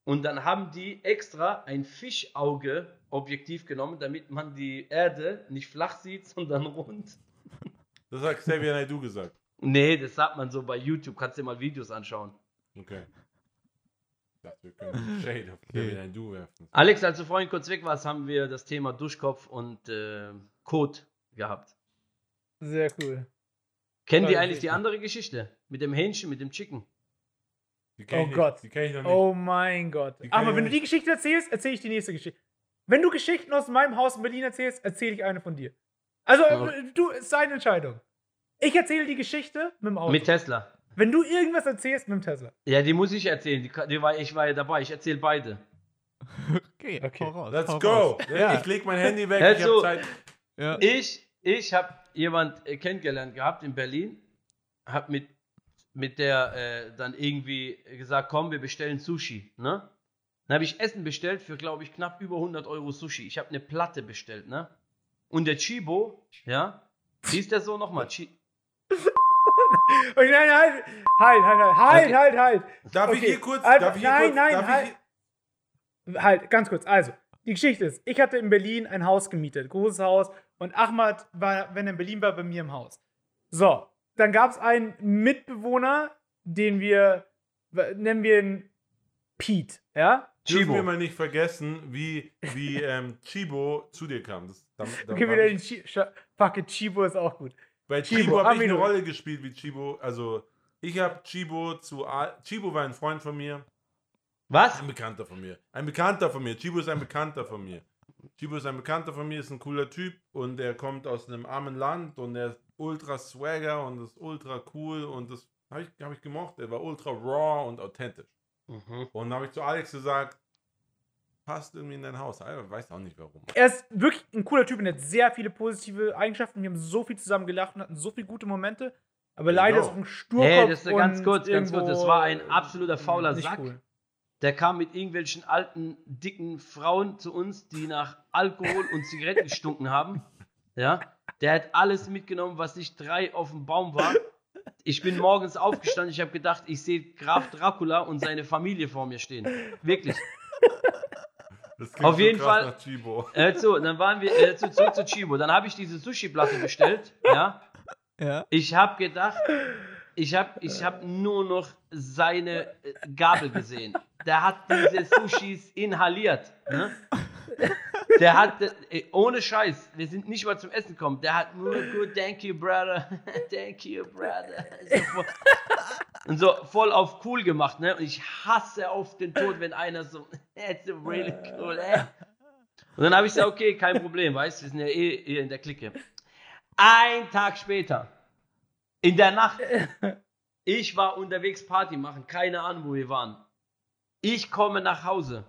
Speaker 2: und dann haben die extra ein Fischauge-Objektiv genommen, damit man die Erde nicht flach sieht, sondern rund.
Speaker 4: Das hat Xavier Naidoo gesagt.
Speaker 2: Nee, das sagt man so bei YouTube, kannst dir mal Videos anschauen.
Speaker 4: Okay. Dachte, wir können Shade auf Xavier Naidoo werfen.
Speaker 2: Alex, als du vorhin kurz weg warst, haben wir das Thema Duschkopf und äh, Kot gehabt.
Speaker 1: Sehr cool.
Speaker 2: Kennen die eigentlich die andere Geschichte? Mit dem Hähnchen, mit dem Chicken?
Speaker 4: Die kenn ich
Speaker 1: Oh
Speaker 4: nicht.
Speaker 1: Gott.
Speaker 4: Die kenne ich noch nicht.
Speaker 1: Oh mein Gott. Aber wenn du die Geschichte erzählst, erzähle ich die nächste Geschichte. Wenn du Geschichten aus meinem Haus in Berlin erzählst, erzähle ich eine von dir. Also, äh, du, ist deine Entscheidung. Ich erzähle die Geschichte mit dem Auto.
Speaker 2: Mit Tesla.
Speaker 1: Wenn du irgendwas erzählst mit dem Tesla.
Speaker 2: Ja, die muss ich erzählen. Die, die war, ich war ja dabei. Ich erzähle beide.
Speaker 3: Okay,
Speaker 1: Okay.
Speaker 3: raus,
Speaker 4: Let's go.
Speaker 3: raus.
Speaker 1: Ja.
Speaker 4: Ich leg mein Handy weg.
Speaker 2: Hör
Speaker 4: ich hab Zeit.
Speaker 3: Ja.
Speaker 2: Ich, ich habe jemand äh, kennengelernt gehabt in Berlin. Hab mit, mit der äh, dann irgendwie gesagt, komm, wir bestellen Sushi. Ne? Dann habe ich Essen bestellt für, glaube ich, knapp über 100 Euro Sushi. Ich habe eine Platte bestellt. Ne? Und der Chibo, ja, wie ist der so nochmal? Chi
Speaker 1: nein, halt, halt, halt, halt, halt, halt, halt.
Speaker 4: Darf ich
Speaker 1: Okay,
Speaker 4: hier kurz?
Speaker 1: also,
Speaker 4: darf ich hier
Speaker 1: nein,
Speaker 4: kurz,
Speaker 1: nein,
Speaker 4: darf
Speaker 1: halt.
Speaker 4: Ich,
Speaker 1: Halt, ganz kurz. Also, die Geschichte ist, ich hatte in Berlin ein Haus gemietet, großes Haus, und Ahmad war, wenn er in Berlin war, bei mir im Haus. So, dann gab es einen Mitbewohner, den wir, nennen wir ihn Pete, ja?
Speaker 4: dürfen
Speaker 2: Chibo.
Speaker 4: wir mal nicht vergessen, wie, wie ähm, Chibo zu dir kam. Das, dann, dann
Speaker 1: Okay, wieder
Speaker 4: ich-
Speaker 1: den Chi Scha- Fuck it, Chibo ist auch gut.
Speaker 4: Bei
Speaker 1: Chibo,
Speaker 4: habe ich eine. Rolle gespielt wie Chibo. Also, ich habe Chibo zu. A Chibo war ein Freund von mir.
Speaker 2: Was?
Speaker 4: Ein Bekannter von mir. Ein Bekannter von mir. Chibo ist ein Bekannter von mir. Chibo ist ein Bekannter von mir, ist ein cooler Typ und er kommt aus einem armen Land und er ist ultra swagger und ist ultra cool und das habe ich, hab ich gemocht. Er war ultra raw und authentisch.
Speaker 2: Mhm.
Speaker 4: Und dann habe ich zu Alex gesagt, passt irgendwie in dein Haus. Ich weiß auch nicht warum.
Speaker 1: Er ist wirklich ein cooler Typ und er hat sehr viele positive Eigenschaften. Wir haben so viel zusammen gelacht und hatten so viele gute Momente. Aber leider
Speaker 4: Genau.
Speaker 1: ist auch ein Sturkopf.
Speaker 2: Hey, das ist ganz kurz, ganz kurz. Das war ein absoluter fauler Sack.
Speaker 1: Cool.
Speaker 2: Der kam mit irgendwelchen alten, dicken Frauen zu uns, die nach Alkohol und Zigaretten gestunken haben. Ja, der hat alles mitgenommen, was nicht drei auf dem Baum war. Ich bin morgens aufgestanden, ich habe gedacht, ich sehe Graf Dracula und seine Familie vor mir stehen. Wirklich. Auf
Speaker 4: so
Speaker 2: jeden Fall-. Äh, so, dann waren wir äh, zu, zurück zu Chibo. Dann habe ich diese Sushi-Platte bestellt. Ja,
Speaker 3: Ja.
Speaker 2: ich habe gedacht, ich habe ich hab nur noch seine äh, Gabel gesehen. Der hat diese Sushis inhaliert. Ne? Der hat, ey, ohne Scheiß, wir sind nicht mal zum Essen gekommen. Der hat nur good, thank you, brother. thank you, brother. So und so voll auf cool gemacht, ne? Und ich hasse auf den Tod, wenn einer so, it's really cool, ey. Und dann habe ich gesagt, okay, kein Problem, weißt du, wir sind ja eh, eh in der Clique. Ein Tag später, in der Nacht, ich war unterwegs Party machen, keine Ahnung, wo wir waren. Ich komme nach Hause.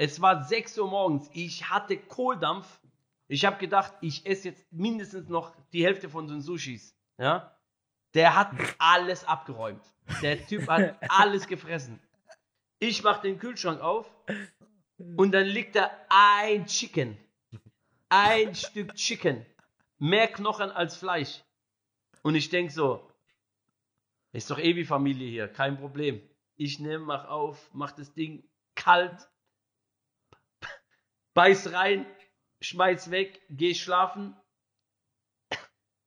Speaker 2: Es war 6 Uhr morgens. Ich hatte Kohldampf. Ich habe gedacht, ich esse jetzt mindestens noch die Hälfte von den Sushis. Ja? Der hat alles abgeräumt. Der Typ hat alles gefressen. Ich mache den Kühlschrank auf und dann liegt da ein Chicken. Ein Stück Chicken. Mehr Knochen als Fleisch. Und ich denk so, ist doch eh wie Familie hier, kein Problem. Ich nehme, mach auf, mach das Ding kalt, beiß rein, schmeiß weg, geh schlafen.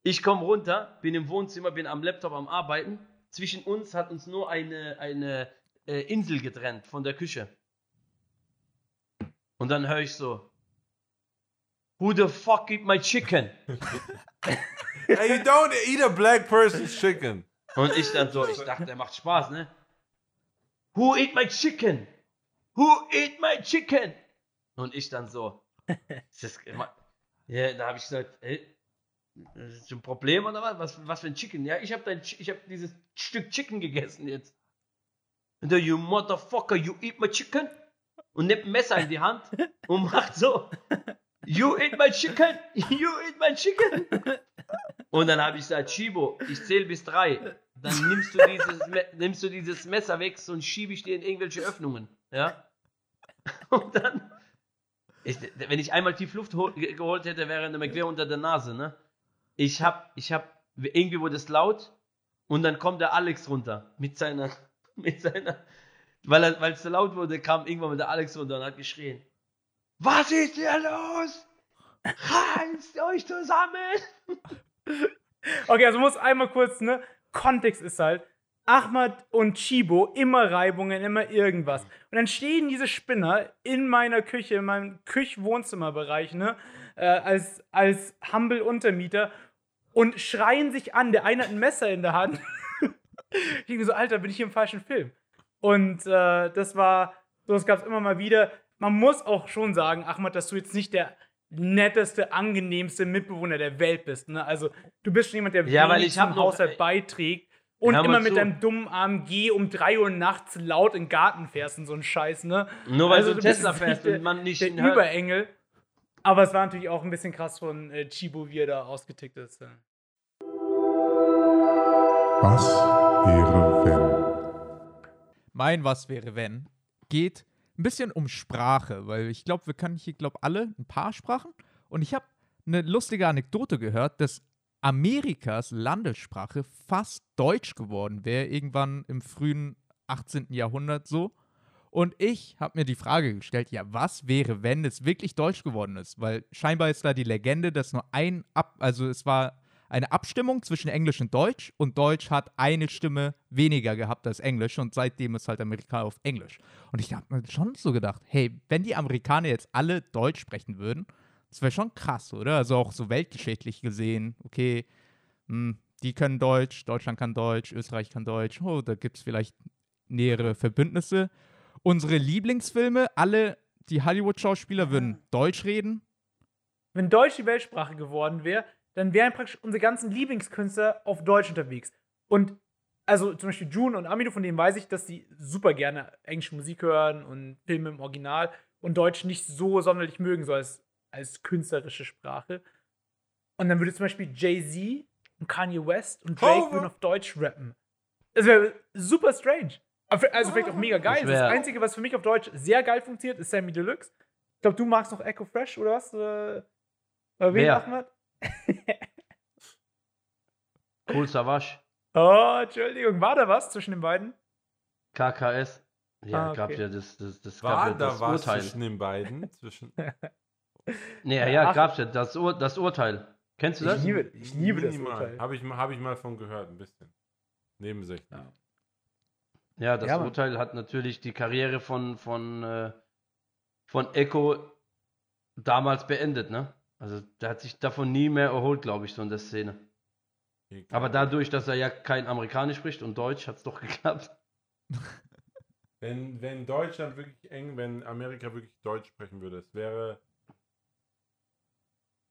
Speaker 2: Ich komme runter, bin im Wohnzimmer, bin am Laptop am Arbeiten. Zwischen uns hat uns nur eine, eine äh, Insel getrennt von der Küche. Und dann höre ich so, Who the fuck eat my chicken?
Speaker 4: Hey, you don't eat a black person's chicken.
Speaker 2: Und ich dann so, ich dachte, der macht Spaß, ne? Who eat my chicken? Who eat my chicken? Und ich dann so, das, ja, da habe ich gesagt, ey, ist das ein Problem oder was? Was, was für ein Chicken? Ja, ich habe dein, Chi- ich habe dieses Stück Chicken gegessen jetzt. Und der, you motherfucker, you eat my chicken? Und nimmt ein Messer in die Hand und macht so, you eat my chicken? You eat my chicken? Und dann habe ich gesagt, Chibo, ich zähle bis drei. Dann nimmst du dieses, nimmst du dieses Messer weg und schiebe ich dir in irgendwelche Öffnungen. Ja? Und dann, ich, wenn ich einmal tief Luft hol, ge- geholt hätte, wäre eine McQueen unter der Nase. Ne? Ich hab, ich hab, irgendwie wurde es laut und dann kommt der Alex runter mit seiner, mit seiner, weil er, weil es so laut wurde, kam irgendwann mit der Alex runter und hat geschrien. Was ist hier los? Reißt euch zusammen!
Speaker 1: Okay, also muss einmal kurz, ne? Kontext ist halt, Ahmad und Chibo immer Reibungen, immer irgendwas. Und dann stehen diese Spinner in meiner Küche, in meinem Küch-Wohnzimmerbereich, ne? Äh, als, als Humble-Untermieter und schreien sich an. Der eine hat ein Messer in der Hand. ich denke so, Alter, bin ich hier im falschen Film? Und äh, das war, so das gab es immer mal wieder. Man muss auch schon sagen, Ahmad, dass du jetzt nicht der netteste, angenehmste Mitbewohner der Welt bist. Ne? Also du bist schon jemand, der
Speaker 2: Ja, weil ich noch-
Speaker 1: Haushalt beiträgt und
Speaker 2: mal
Speaker 1: immer mit
Speaker 2: zu.
Speaker 1: deinem dummen AMG um 3 Uhr nachts laut in den Garten fährst und so ein Scheiß, ne?
Speaker 2: Nur weil
Speaker 1: Also
Speaker 2: du Tesla fährst und man nicht
Speaker 1: Der
Speaker 2: hört.
Speaker 1: Überengel. Aber es war natürlich auch ein bisschen krass von äh, Chibo, wie er da ausgetickt ist. Ja.
Speaker 5: Was wäre wenn?
Speaker 3: Mein Was wäre wenn geht ein bisschen um Sprache, weil ich glaube, wir können hier, glaube alle ein paar Sprachen. Und ich habe eine lustige Anekdote gehört, dass Amerikas Landessprache fast Deutsch geworden wäre, irgendwann im frühen 18. Jahrhundert so. Und ich habe mir die Frage gestellt, ja, was wäre, wenn es wirklich Deutsch geworden ist? Weil scheinbar ist da die Legende, dass nur ein Ab, also es war eine Abstimmung zwischen Englisch und Deutsch und Deutsch hat eine Stimme weniger gehabt als Englisch und seitdem ist halt Amerikaner auf Englisch. Und ich habe mir schon so gedacht, hey, wenn die Amerikaner jetzt alle Deutsch sprechen würden, das wäre schon krass, oder? Also auch so weltgeschichtlich gesehen, okay, hm, die können Deutsch, Deutschland kann Deutsch, Österreich kann Deutsch, oh, da gibt es vielleicht nähere Verbündnisse. Unsere Lieblingsfilme, alle die Hollywood-Schauspieler würden Deutsch reden.
Speaker 1: Wenn Deutsch die Weltsprache geworden wäre, dann wären praktisch unsere ganzen Lieblingskünstler auf Deutsch unterwegs. Und also zum Beispiel June und Amino, von denen weiß ich, dass die super gerne englische Musik hören und Filme im Original und Deutsch nicht so sonderlich mögen, so als, als künstlerische Sprache. Und dann würde zum Beispiel Jay-Z und Kanye West und Drake
Speaker 4: Over.
Speaker 1: würden auf Deutsch rappen. Das wäre super strange. Also vielleicht auch mega geil.
Speaker 2: Das
Speaker 1: Einzige, was für mich auf Deutsch sehr geil funktioniert, ist Sammy Deluxe. Ich glaube, du magst noch Echo Fresh oder was? Oder wen,
Speaker 2: Wer?
Speaker 1: Ahmad?
Speaker 2: Cool Savage,
Speaker 1: Oh, Entschuldigung, war da was zwischen den beiden?
Speaker 2: KKS. Ja,
Speaker 1: Ah,
Speaker 2: gab
Speaker 1: okay.
Speaker 2: ja das, das, das
Speaker 4: War
Speaker 2: gab ja
Speaker 4: da
Speaker 2: das
Speaker 4: was
Speaker 2: Urteil.
Speaker 4: zwischen den beiden? Zwischen
Speaker 2: Nee, ja,
Speaker 1: Ach.
Speaker 2: gab's ja das, Ur das Urteil. Kennst du das?
Speaker 1: Ich liebe, ich liebe das
Speaker 4: Minimal.
Speaker 1: Urteil.
Speaker 4: Habe ich, mal- hab ich mal von gehört, ein bisschen. Nebensächlich.
Speaker 2: Ja, das
Speaker 1: Ja.
Speaker 2: Urteil hat natürlich die Karriere von, von, äh, von Echo damals beendet, ne? Also der hat sich davon nie mehr erholt, glaube ich, so in der Szene. Aber dadurch, dass er ja kein Amerikanisch spricht und Deutsch, hat es doch geklappt.
Speaker 4: Wenn, wenn Deutschland wirklich eng, wenn Amerika wirklich Deutsch sprechen würde, es wäre.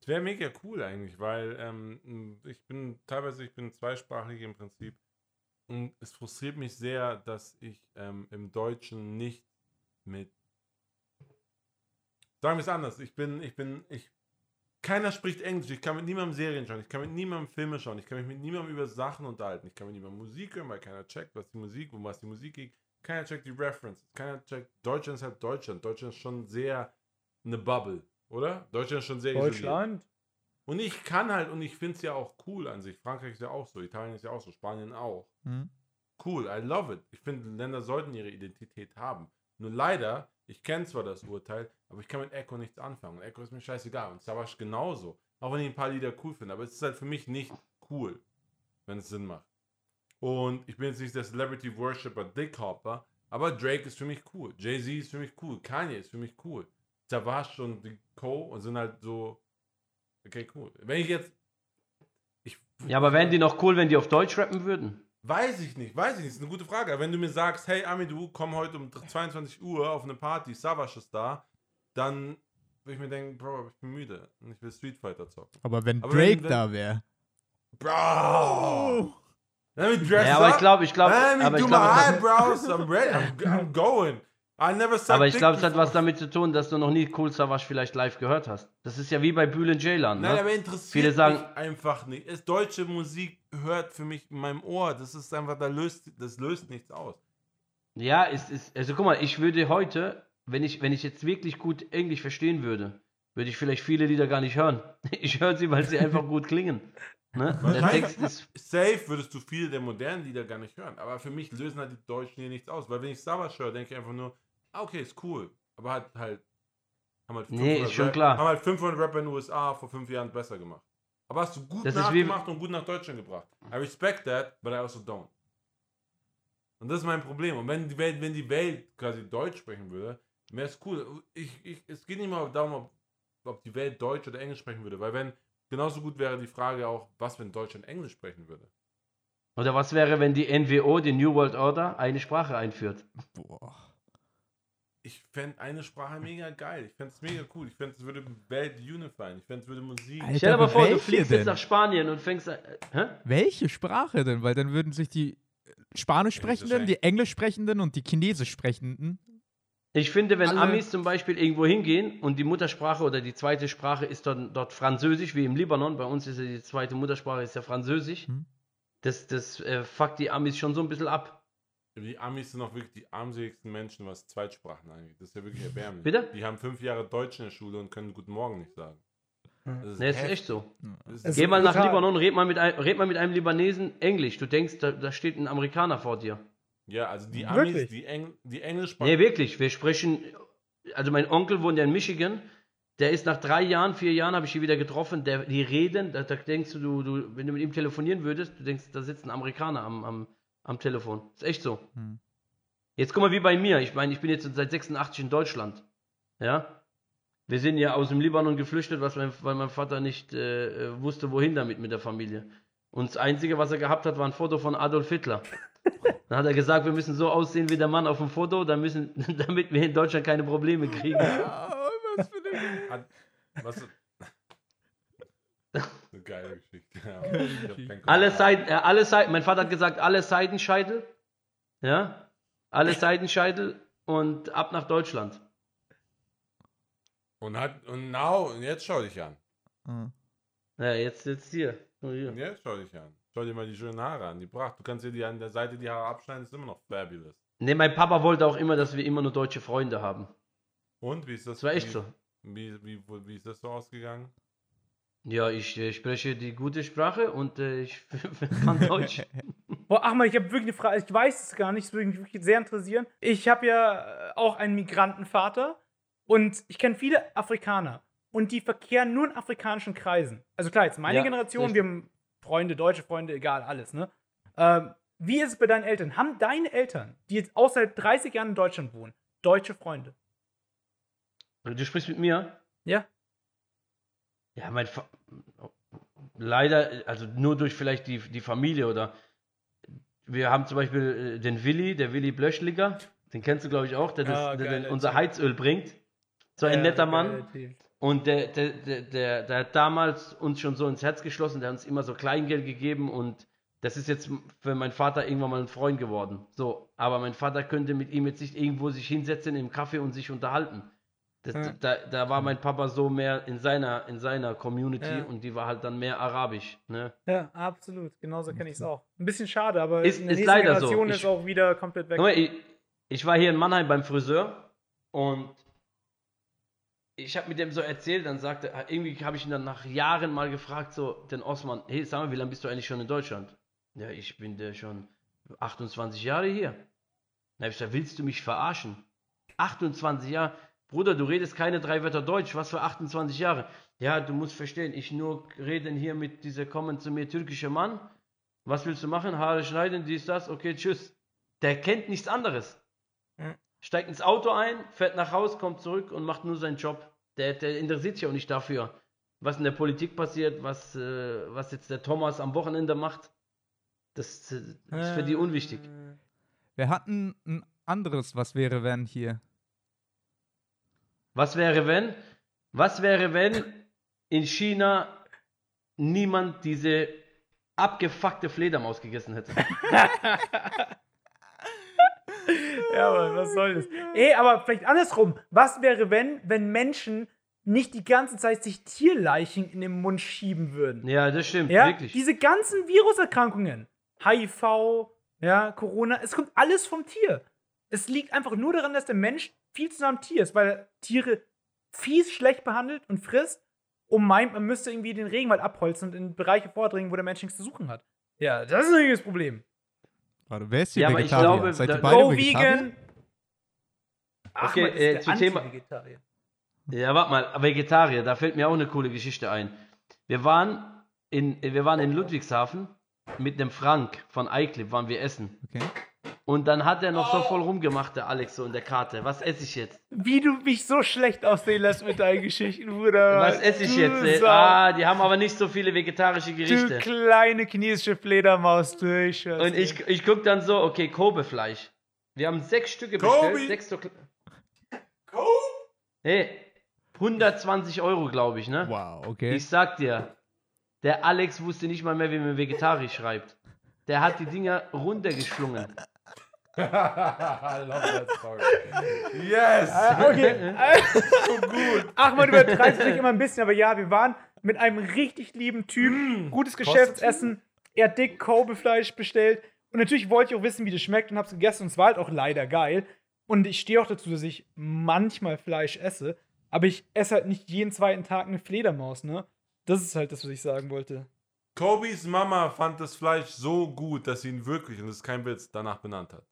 Speaker 4: Es wäre mega cool eigentlich, weil ähm, ich bin teilweise, ich bin zweisprachig im Prinzip. Und es frustriert mich sehr, dass ich ähm, im Deutschen nicht mit. Sagen wir es anders, ich bin, ich bin, ich. Keiner spricht Englisch, ich kann mit niemandem Serien schauen, ich kann mit niemandem Filme schauen, ich kann mich mit niemandem über Sachen unterhalten, ich kann mit niemandem Musik hören, weil keiner checkt, was die Musik, um was die Musik geht. Keiner checkt die References, keiner checkt. Deutschland ist halt Deutschland. Deutschland ist schon sehr eine Bubble, oder? Deutschland ist schon sehr isoliert.
Speaker 1: Deutschland.
Speaker 4: Und ich kann halt, und ich finde es ja auch cool an sich. Frankreich ist ja auch so, Italien ist ja auch so, Spanien auch.
Speaker 3: Hm?
Speaker 4: Cool, I love it. Ich finde, Länder sollten ihre Identität haben. Nur leider, ich kenne zwar das Urteil, aber ich kann mit Echo nichts anfangen. Und Echo ist mir scheißegal. Und Savage genauso. Auch wenn ich ein paar Lieder cool finde. Aber es ist halt für mich nicht cool, wenn es Sinn macht. Und ich bin jetzt nicht der Celebrity Worshipper Dick Hopper, aber Drake ist für mich cool. Jay-Z ist für mich cool. Kanye ist für mich cool. Savage und die Co. und sind halt so. Okay, cool. Wenn ich jetzt. Ich,
Speaker 2: Ja, aber wären die noch cool, wenn die auf Deutsch rappen würden?
Speaker 4: Weiß ich nicht, weiß ich nicht. Das ist eine gute Frage. Aber wenn du mir sagst, hey Amidou, komm heute um 22 Uhr auf eine Party, Savage ist da, dann würde ich mir denken, Bro, ich bin müde und ich will Street Fighter zocken.
Speaker 3: Aber wenn
Speaker 4: Aber
Speaker 3: Drake
Speaker 4: wenn- wenn-
Speaker 3: da wäre.
Speaker 4: Bro! Let me dress
Speaker 2: Ja, aber
Speaker 4: up.
Speaker 2: ich glaube, ich glaube,
Speaker 4: Let me do
Speaker 2: ich
Speaker 4: my
Speaker 2: glaube,
Speaker 4: eyebrows. I'm ready. I'm, I'm going. I never said
Speaker 2: aber ich glaube, es hat was damit zu tun, dass du noch nie Cool Savage vielleicht live gehört hast. Das ist ja wie bei Bühlen Ceylan,
Speaker 4: Nein,
Speaker 2: ne?
Speaker 4: aber interessiert
Speaker 2: Viele sagen-
Speaker 4: mich einfach nicht. Es, deutsche Musik hört für mich in meinem Ohr. Das ist einfach, da löst, das löst nichts aus.
Speaker 2: Ja, es ist, also guck mal, ich würde heute, wenn ich, wenn ich jetzt wirklich gut Englisch verstehen würde, würde ich vielleicht viele Lieder gar nicht hören. Ich höre sie, weil sie einfach gut klingen. Ne? Der Text ist,
Speaker 4: Safe würdest du viele der modernen Lieder gar nicht hören. Aber für mich lösen halt die Deutschen hier nichts aus. Weil wenn ich Savage höre, denke ich einfach nur, ah, okay, ist cool. Aber halt halt. Haben halt
Speaker 2: Nee, ist schon
Speaker 4: Rap-
Speaker 2: klar.
Speaker 4: Haben halt 500 Rapper in den USA vor fünf Jahren besser gemacht. Aber hast du gut
Speaker 2: Das
Speaker 4: nachgemacht und gut nach Deutschland gebracht. I respect that, but I also don't. Und das ist mein Problem. Und wenn die Welt, wenn die Welt quasi Deutsch sprechen würde, wäre es cool. Ich, ich, es geht nicht mal darum, ob, ob die Welt Deutsch oder Englisch sprechen würde. Weil wenn, genauso gut wäre die Frage auch, was, wenn Deutschland Englisch sprechen würde.
Speaker 2: oder was wäre, wenn die NWO, die New World Order, eine Sprache einführt?
Speaker 3: Boah.
Speaker 4: Ich fände eine Sprache mega geil. Ich fände es mega cool. Ich fände es würde Welt unifyen. Ich fände es würde Musik.
Speaker 3: Alter,
Speaker 2: Stell dir mal
Speaker 3: aber
Speaker 2: vor, du fliegst
Speaker 3: denn?
Speaker 2: jetzt nach Spanien und fängst an. Äh, hä?
Speaker 3: Welche Sprache denn? Weil dann würden sich die Spanisch sprechenden, die Englisch sprechenden und die Chinesisch sprechenden.
Speaker 2: Ich finde, wenn
Speaker 3: Alle-
Speaker 2: Amis zum Beispiel irgendwo hingehen und die Muttersprache oder die zweite Sprache ist dann dort Französisch, wie im Libanon, bei uns ist ja die zweite Muttersprache ist ja Französisch,
Speaker 3: Hm.
Speaker 2: das, das äh, fuckt die Amis schon so ein bisschen ab.
Speaker 4: Die Amis sind auch wirklich die armseligsten Menschen, was Zweitsprachen angeht. Das ist ja wirklich erbärmlich.
Speaker 2: Bitte?
Speaker 4: Die haben fünf Jahre Deutsch in der Schule und können Guten Morgen nicht sagen. Das
Speaker 2: Ne, ist
Speaker 4: heftig.
Speaker 2: echt so.
Speaker 4: Das ist
Speaker 2: Geh mal nach
Speaker 1: brutal.
Speaker 2: Libanon, red mal, mit ein, red mal mit einem Libanesen Englisch. Du denkst, da, da steht ein Amerikaner vor dir.
Speaker 4: ja, also die Amis,
Speaker 1: Wirklich?
Speaker 4: die, Eng die Englisch
Speaker 2: Nee, wirklich. Wir sprechen. Also, mein Onkel wohnt ja in Michigan. Der ist nach drei Jahren, vier Jahren, habe ich ihn wieder getroffen. Der, die reden, da, da denkst du, du, du, wenn du mit ihm telefonieren würdest, du denkst, da sitzt ein Amerikaner am, am, am Telefon. Ist echt so.
Speaker 3: Hm.
Speaker 2: Jetzt guck mal, wie bei mir. Ich meine, ich bin jetzt seit 86 in Deutschland. Ja. Wir sind ja aus dem Libanon geflüchtet, was mein, weil mein Vater nicht äh, äh, wusste, wohin damit mit der Familie. Und das Einzige, was er gehabt hat, war ein Foto von Adolf Hitler. Dann hat er gesagt, wir müssen so aussehen wie der Mann auf dem Foto, dann müssen, damit wir in Deutschland keine Probleme kriegen.
Speaker 3: was für eine
Speaker 4: was, eine geile Geschichte. Ja,
Speaker 2: Alle. Seiten, äh, alle Seiten, mein Vater hat gesagt, alle Seitenscheitel, ja, alle Seitenscheitel und ab nach Deutschland.
Speaker 4: Und hat, und now, und jetzt schau dich an.
Speaker 3: Hm.
Speaker 2: Ja, jetzt sitzt hier. Hier.
Speaker 4: Und jetzt schau dich an. Schau dir mal die schönen Haare an. Die Pracht. Du kannst dir die an der Seite die Haare abschneiden, ist immer noch fabulous.
Speaker 2: Ne, mein Papa wollte auch immer, dass wir immer nur deutsche Freunde haben.
Speaker 4: Und wie ist das?
Speaker 2: Das war echt
Speaker 4: wie,
Speaker 2: so.
Speaker 4: Wie, wie, wie ist das so ausgegangen?
Speaker 2: Ja, ich äh, spreche die gute Sprache und äh, ich kann Deutsch.
Speaker 1: Boah, Achmal, ich habe wirklich eine Frage. Ich weiß es gar nicht. Es würde mich wirklich sehr interessieren. Ich habe ja äh, auch einen Migrantenvater und ich kenne viele Afrikaner und die verkehren nur in afrikanischen Kreisen. Also klar, jetzt meine
Speaker 2: Ja,
Speaker 1: Generation,
Speaker 2: richtig.
Speaker 1: wir haben Freunde, deutsche Freunde, egal, alles, ne? Ähm, wie ist es bei deinen Eltern? Haben deine Eltern, die jetzt auch seit 30 Jahren in Deutschland wohnen, deutsche Freunde?
Speaker 2: Du sprichst mit mir?
Speaker 1: Ja.
Speaker 2: Ja, mein Fa leider, also nur durch vielleicht die, die Familie oder wir haben zum Beispiel äh, den Willi, der Willi Blöschliger, den kennst du glaube ich auch, der, das,
Speaker 1: Ah,
Speaker 2: der, der unser. Heizöl bringt. So ein
Speaker 1: Ja,
Speaker 2: netter Mann. Und der, der, der, der, der hat damals uns schon so ins Herz geschlossen, der hat uns immer so Kleingeld gegeben und das ist jetzt für meinen Vater irgendwann mal ein Freund geworden. So, aber mein Vater könnte mit ihm jetzt nicht irgendwo sich hinsetzen im Kaffee und sich unterhalten. Das,
Speaker 1: Ja.
Speaker 2: da, da war mein Papa so mehr in seiner, in seiner Community
Speaker 1: Ja.
Speaker 2: und die war halt dann mehr arabisch. Ne?
Speaker 1: Ja, absolut. Genauso kenne ich es auch. Ein bisschen schade, aber
Speaker 2: Ist-
Speaker 1: in der
Speaker 2: ist leider so.
Speaker 1: Generation
Speaker 2: Ich-
Speaker 1: ist auch wieder komplett weg.
Speaker 2: Mal, ich, ich war hier in Mannheim beim Friseur und ich habe mit dem so erzählt, dann sagte er, irgendwie habe ich ihn dann nach Jahren mal gefragt, so, den Osman, hey, sag mal, wie lange bist du eigentlich schon in Deutschland? Ja, ich bin der schon 28 Jahre hier. Na, hab ich gesagt, willst du mich verarschen? 28 Jahre? Bruder, du redest keine drei Wörter Deutsch, was für 28 Jahre? Ja, du musst verstehen, ich nur reden hier mit dieser kommen zu mir türkische Mann. Was willst du machen? Haare schneiden, dies, das, okay, tschüss. Der kennt nichts anderes.
Speaker 1: Mhm.
Speaker 2: Steigt ins Auto ein, fährt nach Haus, kommt zurück und macht nur seinen Job. Der, der interessiert sich auch nicht dafür, was in der Politik passiert, was, äh, was jetzt der Thomas am Wochenende macht. Das, äh, ist für die unwichtig.
Speaker 3: Wir hatten ein anderes Was wäre, wenn hier.
Speaker 2: Was wäre, wenn? Was wäre, wenn in China niemand diese abgefuckte Fledermaus gegessen hätte?
Speaker 1: Ja, aber was soll das? Ey, aber vielleicht andersrum. Was wäre, wenn, wenn Menschen nicht die ganze Zeit sich Tierleichen in den Mund schieben würden?
Speaker 2: Ja, das stimmt,
Speaker 1: Ja,
Speaker 2: wirklich.
Speaker 1: diese ganzen Viruserkrankungen, HIV, ja, Corona, es kommt alles vom Tier. Es liegt einfach nur daran, dass der Mensch viel zu nah am Tier ist, weil er Tiere fies schlecht behandelt und frisst und meint, man müsste irgendwie den Regenwald abholzen und in Bereiche vordringen, wo der Mensch nichts zu suchen hat. Ja, das ist ein das Problem.
Speaker 3: Warte, wer ist hier
Speaker 2: Ja, aber ich
Speaker 3: Vegetarier?
Speaker 2: glaube,
Speaker 3: Seid ihr beide
Speaker 1: Go
Speaker 3: Vegetarier?
Speaker 1: vegan! Ach,
Speaker 2: Okay,
Speaker 1: man ist
Speaker 2: äh,
Speaker 1: der
Speaker 2: zu Thema-. Ja, warte mal, Vegetarier, da fällt mir auch eine coole Geschichte ein. Wir waren in, wir waren in Ludwigshafen mit dem Frank von Eiklip, waren wir essen.
Speaker 3: Okay.
Speaker 2: Und dann hat er noch so voll rumgemacht, der Alex, so in der Karte. Was esse ich jetzt?
Speaker 1: Wie du mich so schlecht aussehen lässt mit deinen Geschichten, Bruder.
Speaker 2: Was esse ich
Speaker 1: Du
Speaker 2: jetzt?
Speaker 1: Sau.
Speaker 2: Ah, die haben aber nicht so viele vegetarische
Speaker 1: Du
Speaker 2: Gerichte.
Speaker 1: kleine chinesische Fledermaus durch.
Speaker 2: Und ich, ich guck dann so, okay, Kobe-Fleisch. Wir haben sechs Stücke
Speaker 4: Kobe?
Speaker 2: bestellt. Sechs so kle- Hey, 120 Euro, glaube ich, ne?
Speaker 3: Wow, okay.
Speaker 2: Ich sag dir, der Alex wusste nicht mal mehr, wie man vegetarisch schreibt. Der hat die Dinger runtergeschlungen.
Speaker 4: I love that story. Yes!
Speaker 1: Okay. so gut. Ach, man übertreibt sich immer ein bisschen, aber ja, wir waren mit einem richtig lieben Typ, gutes Geschäftsessen. Er hat dick Kobe-Fleisch bestellt. Und natürlich wollte ich auch wissen, wie das schmeckt und hab's gegessen. Und es war halt auch leider geil. Und ich stehe auch dazu, dass ich manchmal Fleisch esse. Aber ich esse halt nicht jeden zweiten Tag eine Fledermaus, ne? Das ist halt das, was ich sagen wollte.
Speaker 4: Kobis Mama fand das Fleisch so gut, dass sie ihn wirklich, und das ist kein Witz, danach benannt hat.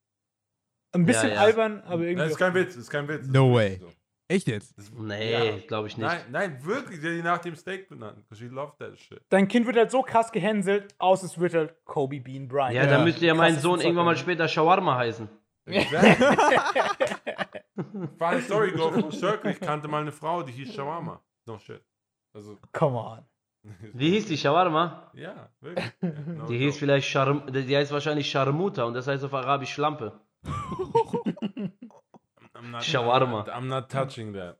Speaker 1: Ein bisschen
Speaker 2: Ja, ja.
Speaker 1: albern, aber irgendwie.
Speaker 4: Das ist kein Witz, das ist kein Witz.
Speaker 3: No way.
Speaker 4: so.
Speaker 3: Echt jetzt?
Speaker 4: Das-
Speaker 2: Nee,
Speaker 4: Ja.
Speaker 2: glaube ich nicht.
Speaker 4: Nein, nein, wirklich, der hat ihn nach dem Steak benannt. Because she loved that shit.
Speaker 1: Dein Kind wird halt so krass gehänselt, aus es wird halt Kobe Bean Bryant.
Speaker 2: Ja,
Speaker 3: Ja,
Speaker 2: dann müsste ja mein Sohn irgendwann mal später Shawarma heißen.
Speaker 4: Funny Story, go full circle. Ich kannte mal eine Frau, die hieß Shawarma. No shit. Also,
Speaker 1: Come on.
Speaker 2: Wie hieß die Shawarma?
Speaker 4: Ja, wirklich. No
Speaker 2: Die hieß vielleicht Sharm, die heißt wahrscheinlich Sharmuta und das heißt auf Arabisch Schlampe.
Speaker 4: I'm not,
Speaker 2: Shawarma.
Speaker 4: I'm not touching that.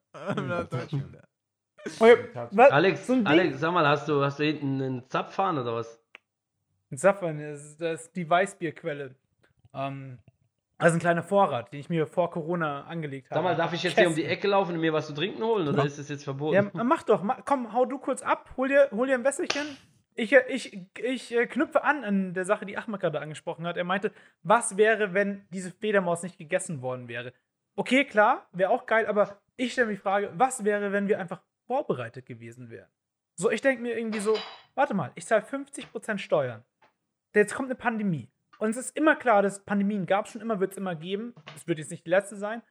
Speaker 1: Okay, was?
Speaker 2: Alex,
Speaker 1: so ein Ding-
Speaker 2: Alex, sag mal, hast du, hast du hinten einen Zapfhahn oder was?
Speaker 1: Safran, das ist, das ist die Weißbierquelle. Ähm, also ein kleiner Vorrat, den ich mir vor Corona angelegt habe.
Speaker 2: Sag mal, darf ich jetzt hier um die
Speaker 1: Kästen.
Speaker 2: Ecke laufen und mir was zu trinken holen oder ist das jetzt verboten?
Speaker 1: Ja, mach doch. Ma komm, hau du kurz ab. Hol dir, hol dir ein Wässerchen. Ich, ich, ich äh, knüpfe an an der Sache, die Ahmad gerade angesprochen hat. Er meinte, was wäre, wenn diese Fledermaus nicht gegessen worden wäre? Okay, klar, wäre auch geil, aber ich stelle mir die Frage, was wäre, wenn wir einfach vorbereitet gewesen wären? So, ich denke mir irgendwie so, warte mal, ich zahle 50% Steuern. Jetzt kommt eine Pandemie. Und es ist immer klar, dass Pandemien gab es schon immer, wird es immer geben. Es wird jetzt nicht die letzte sein.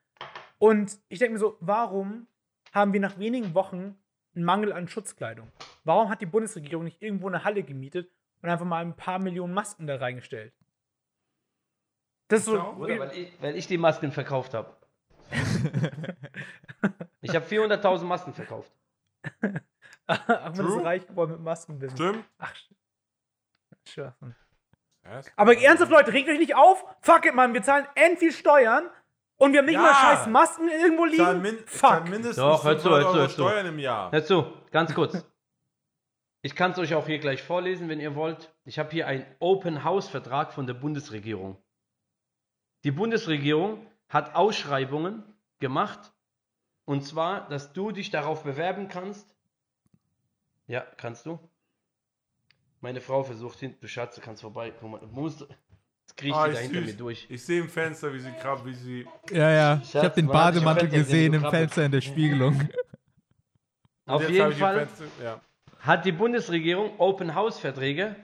Speaker 1: Und ich denke mir so, warum haben wir nach wenigen Wochen einen Mangel an Schutzkleidung? Warum hat die Bundesregierung nicht irgendwo eine Halle gemietet und einfach mal ein paar Millionen Masken da reingestellt? Das ist so.
Speaker 2: Oder weil ich, weil ich die Masken verkauft habe. ich habe 400.000 Masken verkauft.
Speaker 1: Ahmed ist
Speaker 4: True.
Speaker 1: reich geworden mit Maskenbusiness.
Speaker 4: Stimmt?
Speaker 1: Ach, sch- Schwachsinn.
Speaker 4: Ja, ist-
Speaker 1: Aber ernsthaft, Leute, regt euch nicht auf. Fuck it, Mann. Wir zahlen end viel Steuern und wir haben nicht
Speaker 4: Ja.
Speaker 1: mal scheiß Masken irgendwo liegen.
Speaker 4: min
Speaker 1: Fuck.
Speaker 4: zahlen mindestens
Speaker 2: Doch, hör zu,
Speaker 4: 500
Speaker 2: hör zu, hör zu.
Speaker 4: Steuern im Jahr.
Speaker 2: Hör zu, ganz kurz. Ich kann es euch auch hier gleich vorlesen, wenn ihr wollt. Ich habe hier einen Open House Vertrag von der Bundesregierung. Die Bundesregierung hat Ausschreibungen gemacht. Und zwar, dass du dich darauf bewerben kannst. Ja, kannst du. Meine Frau versucht hinten, du Schatz, du kannst vorbei. Guck mal, du musst. Jetzt kriecht
Speaker 4: Ah,
Speaker 2: die da hinter mir durch.
Speaker 4: Ich sehe im Fenster, wie sie krabbt, wie sie.
Speaker 3: Ja, ja. Ich
Speaker 2: Schatz,
Speaker 3: habe den Bademantel gesehen
Speaker 2: gesehen,
Speaker 3: im. Fenster in der Spiegelung.
Speaker 2: Auf jeden
Speaker 4: ich
Speaker 2: Fall
Speaker 4: Fenster- Ja.
Speaker 2: Hat die Bundesregierung Open House Verträge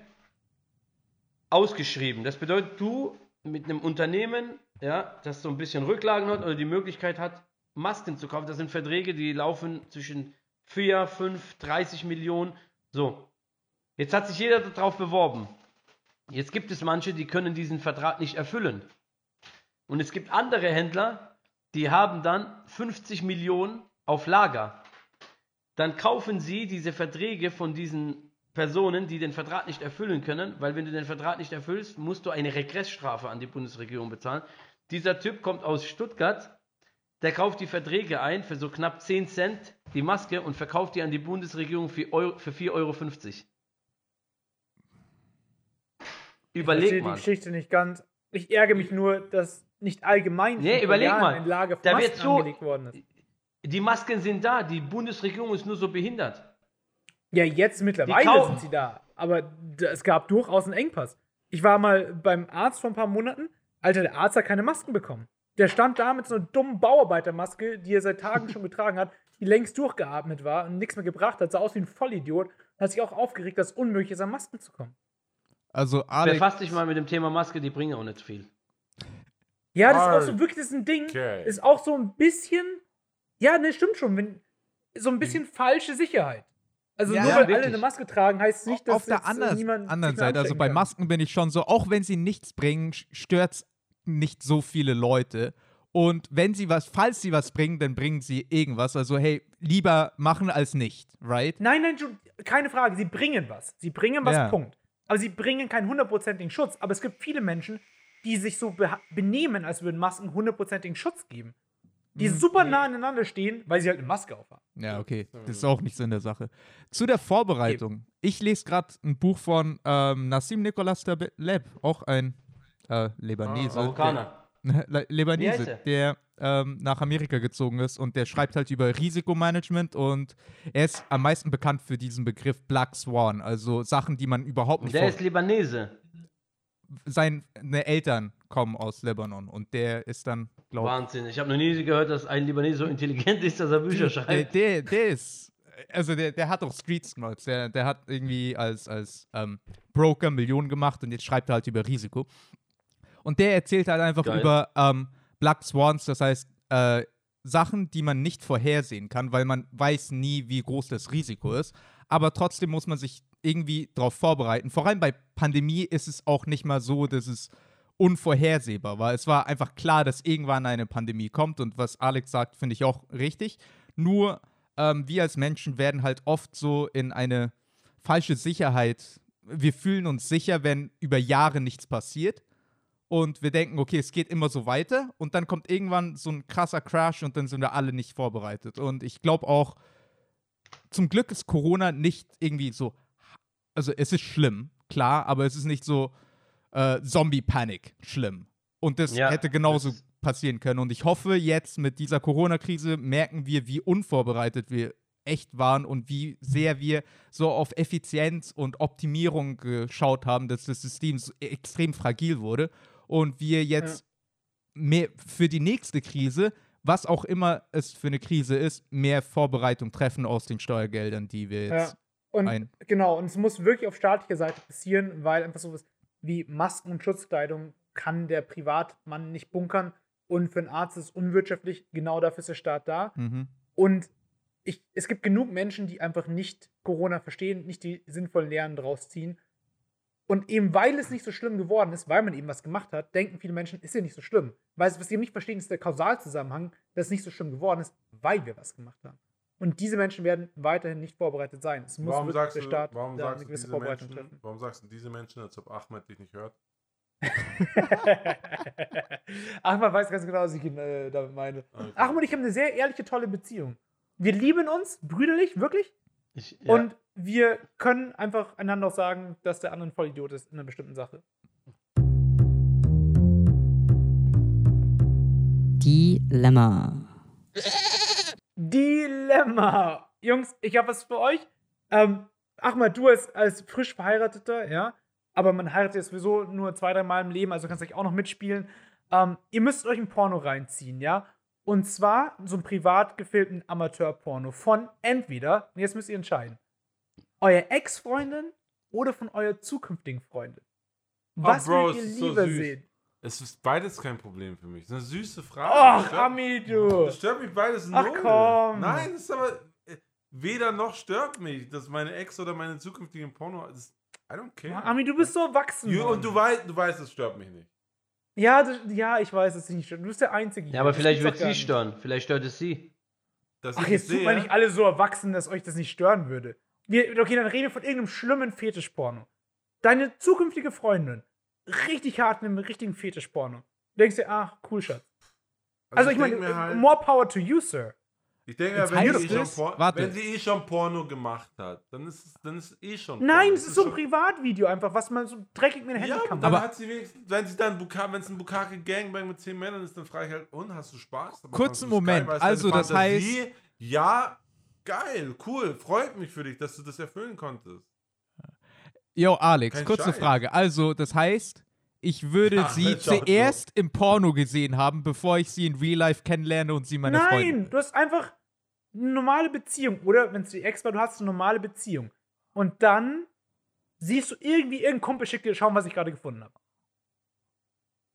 Speaker 2: ausgeschrieben. Das bedeutet, du mit einem Unternehmen, ja, das so ein bisschen Rücklagen hat oder die Möglichkeit hat, Masken zu kaufen, das sind Verträge, die laufen zwischen 4, 5, 30 Millionen. So. Jetzt hat sich jeder darauf beworben. Jetzt gibt es manche, die können diesen Vertrag nicht erfüllen. Und es gibt andere Händler, die haben dann 50 Millionen auf Lager dann kaufen sie diese Verträge von diesen Personen, die den Vertrag nicht erfüllen können, weil wenn du den Vertrag nicht erfüllst, musst du eine Regressstrafe an die Bundesregierung bezahlen. Dieser Typ kommt aus Stuttgart, der kauft die Verträge ein für so knapp 10 Cent die Maske und verkauft die an die Bundesregierung für, Euro, für 4,50 Euro.
Speaker 1: Ich
Speaker 2: Überleg
Speaker 1: verstehe die
Speaker 2: mal.
Speaker 1: Geschichte nicht ganz. Ich ärgere mich nur, dass nicht allgemein
Speaker 2: Nee, überleg mal.
Speaker 1: für
Speaker 2: Da wird so-
Speaker 1: angelegt worden ist.
Speaker 2: Die Masken sind da, die Bundesregierung ist nur so behindert.
Speaker 1: Ja, jetzt mittlerweile sind sie da. Aber es gab durchaus einen Engpass. Ich war mal beim Arzt vor ein paar Monaten. Alter, der Arzt hat keine Masken bekommen. Der stand da mit so einer dummen Bauarbeitermaske, die er seit Tagen schon getragen hat, die längst durchgeatmet war und nichts mehr gebracht hat, sah aus wie ein Vollidiot. Hat sich auch aufgeregt, dass es unmöglich ist, an Masken zu kommen.
Speaker 3: Also Alex,
Speaker 2: Befass dich mal mit dem Thema Maske, die bringen auch nicht viel.
Speaker 1: Ja, das ist auch so wirklich das ist ein Ding.
Speaker 4: Okay.
Speaker 1: Ist auch so ein bisschen. Ja, ne, stimmt schon. Wenn, so ein bisschen falsche Sicherheit. Also
Speaker 3: Ja,
Speaker 1: nur
Speaker 3: ja,
Speaker 1: weil alle
Speaker 2: wirklich.
Speaker 1: eine Maske tragen, heißt es nicht, dass
Speaker 3: auf der
Speaker 1: jetzt, äh,
Speaker 3: anderen,
Speaker 1: niemand
Speaker 3: anderen Seite, also bei
Speaker 1: kann.
Speaker 3: Masken bin ich schon so, auch wenn sie nichts bringen, stört es nicht so viele Leute. Und wenn sie was, falls sie was bringen, dann bringen sie irgendwas. Also hey, lieber machen als nicht, right?
Speaker 1: Nein, nein, schon, keine Frage. Sie bringen was. Sie bringen was,
Speaker 3: Ja.
Speaker 1: Punkt. Aber sie bringen keinen hundertprozentigen Schutz. Aber es gibt viele Menschen, die sich so benehmen, als würden Masken hundertprozentigen Schutz geben. Die
Speaker 3: Hm,
Speaker 1: super nah aneinander stehen, weil sie halt eine Maske aufhaben.
Speaker 3: Ja, okay. Das ist auch nicht so in der Sache. Zu der Vorbereitung. Ich lese gerade ein Buch von ähm, Nassim Nicolas Taleb, auch ein äh, Libanese.
Speaker 2: Marokkaner.
Speaker 3: Le-
Speaker 2: Wie heißt
Speaker 3: Libanese,
Speaker 2: er?
Speaker 3: der ähm, nach Amerika gezogen ist und der schreibt halt über Risikomanagement und er ist am meisten bekannt für diesen Begriff Black Swan, also Sachen, die man überhaupt nicht
Speaker 2: Der ist Libanese.
Speaker 3: Seine Eltern kommen aus Libanon und der ist dann, glaube
Speaker 2: Wahnsinn. Ich habe noch nie gehört, dass ein Libanese so intelligent ist, dass er Bücher
Speaker 3: der,
Speaker 2: schreibt.
Speaker 3: der, der ist, also der, der hat auch Street Smarts, der, der hat irgendwie als, als ähm, Broker Millionen gemacht und jetzt schreibt er halt über Risiko. Und der erzählt halt einfach
Speaker 2: Geil.
Speaker 3: über ähm, Black Swans, das heißt äh, Sachen, die man nicht vorhersehen kann, weil man weiß nie, wie groß das Risiko ist. Aber trotzdem muss man sich irgendwie darauf vorbereiten. Vor allem bei Pandemie ist es auch nicht mal so, dass es unvorhersehbar war. Es war einfach klar, dass irgendwann eine Pandemie kommt und was Alex sagt, finde ich auch richtig. Nur ähm, wir als Menschen werden halt oft so in eine falsche Sicherheit. Wir fühlen uns sicher, wenn über Jahre nichts passiert und wir denken, okay, es geht immer so weiter und dann kommt irgendwann so ein krasser Crash und dann sind wir alle nicht vorbereitet. Und ich glaube auch, zum Glück ist Corona nicht irgendwie so, also es ist schlimm, klar, aber es ist nicht so äh, Zombie-Panic schlimm. Und das
Speaker 2: Ja,
Speaker 3: hätte genauso
Speaker 2: das-
Speaker 3: passieren können. Und ich hoffe, jetzt mit dieser Corona-Krise merken wir, wie unvorbereitet wir echt waren und wie sehr wir so auf Effizienz und Optimierung geschaut haben, dass das System so extrem fragil wurde und wir jetzt mehr für die nächste Krise, was auch immer es für eine Krise ist, mehr Vorbereitung treffen aus den Steuergeldern, die wir
Speaker 1: Ja.
Speaker 3: jetzt
Speaker 1: Und
Speaker 3: ein.
Speaker 1: genau, und es muss wirklich auf staatlicher Seite passieren, weil einfach sowas wie Masken und Schutzkleidung kann der Privatmann nicht bunkern. Und für einen Arzt ist es unwirtschaftlich. Genau dafür ist der Staat da.
Speaker 3: Mhm.
Speaker 1: Und ich, es gibt genug Menschen, die einfach nicht Corona verstehen, nicht die sinnvollen Lehren draus ziehen. Und eben weil es nicht so schlimm geworden ist, weil man eben was gemacht hat, denken viele Menschen, ist ja nicht so schlimm. Weil was sie nicht verstehen, ist der Kausalzusammenhang, dass es nicht so schlimm geworden ist, weil wir was gemacht haben. Und diese Menschen werden weiterhin nicht vorbereitet sein. Es muss
Speaker 4: Warum sagst,
Speaker 1: der
Speaker 4: du,
Speaker 1: Staat
Speaker 4: warum,
Speaker 1: da
Speaker 4: sagst
Speaker 1: eine
Speaker 4: du
Speaker 1: gewisse
Speaker 4: diese
Speaker 1: Vorbereitung
Speaker 4: Menschen,
Speaker 1: treffen.
Speaker 4: warum sagst du diese Menschen, als ob Ahmed dich nicht hört?
Speaker 1: Ahmad weiß ganz genau, was ich ihn äh, damit meine.
Speaker 4: Okay.
Speaker 1: Ahmad und ich haben eine sehr ehrliche, tolle Beziehung. Wir lieben uns brüderlich, wirklich.
Speaker 2: Ich, ja.
Speaker 1: Und wir können einfach einander auch sagen, dass der andere ein Vollidiot ist in einer bestimmten Sache.
Speaker 6: Dilemma.
Speaker 1: Dilemma. Jungs, ich habe was für euch. Ähm, Ahmad, du als, als frisch verheirateter, ja, aber man heiratet ja sowieso nur zwei, drei Mal im Leben, also kannst du euch auch noch mitspielen. Ähm, ihr müsst euch ein Porno reinziehen, ja. Und zwar so einen privat gefilmten Amateurporno von entweder, und jetzt müsst ihr entscheiden, euer Ex-Freundin oder von eurer zukünftigen Freundin. Was
Speaker 4: Oh, Bro,
Speaker 1: würdet ihr
Speaker 4: es ist so
Speaker 1: lieber
Speaker 4: süß.
Speaker 1: sehen?
Speaker 4: Es ist beides kein Problem für mich. Das ist eine süße Frage.
Speaker 1: Ach,
Speaker 4: stört-
Speaker 1: Ami, du.
Speaker 4: Das stört mich beides
Speaker 1: Ach,
Speaker 4: null.
Speaker 1: komm.
Speaker 4: Nein, das ist aber äh, weder noch stört mich, dass meine Ex oder meine zukünftigen Porno. Das, I don't care.
Speaker 1: Ami, du bist so erwachsen.
Speaker 4: You,
Speaker 1: Mann.
Speaker 4: und du weißt, du weißt, es stört mich nicht.
Speaker 1: Ja, das, ja, ich weiß, es nicht. Du bist der Einzige.
Speaker 2: ja, aber
Speaker 1: Das
Speaker 2: vielleicht wird sie stören. Vielleicht stört es sie.
Speaker 4: Dass
Speaker 1: Ach, jetzt
Speaker 4: es
Speaker 1: tut man
Speaker 4: sehe,
Speaker 1: nicht alle so erwachsen, dass euch das nicht stören würde. Wir, okay, dann reden wir von irgendeinem schlimmen Fetischporno. Deine zukünftige Freundin, richtig hart in einem richtigen Fetischporno. Du denkst dir, ach, cool, Schatz. Also, ich meine,
Speaker 4: denk mir halt,
Speaker 1: more power to you, sir.
Speaker 4: ich denke
Speaker 3: Jetzt
Speaker 4: wenn,
Speaker 3: heißt
Speaker 4: sie eh wenn sie eh schon Porno gemacht hat, dann ist es, dann ist es eh schon
Speaker 1: Nein,
Speaker 4: Porno.
Speaker 1: es ist so ein Privatvideo einfach, was man so dreckig mit dem
Speaker 4: Ja,
Speaker 1: Handy kann.
Speaker 4: dann
Speaker 3: Aber-
Speaker 4: hat sie wenigstens, wenn sie dann wenn es ein Bukake Gangbang mit zehn Männern ist, dann frage ich halt, und hast du Spaß?
Speaker 3: Kurzen Moment,
Speaker 4: Weil es
Speaker 3: also das
Speaker 4: Fantasie? ja, geil, cool, freut mich für dich, dass du das erfüllen konntest.
Speaker 3: Yo, Alex,
Speaker 4: Kein
Speaker 3: kurze
Speaker 4: Scheiß.
Speaker 3: Frage. Also, das heißt, ich würde
Speaker 4: Ach,
Speaker 3: sie zuerst im Porno gesehen haben, bevor ich sie in Real Life kennenlerne und sie meine
Speaker 1: Nein,
Speaker 3: Freundin.
Speaker 1: du hast einfach eine normale Beziehung. Oder wenn es die Ex war, du hast eine normale Beziehung. Und dann siehst du irgendwie irgendeinen Kumpel schickt dir, schauen, was ich gerade gefunden habe.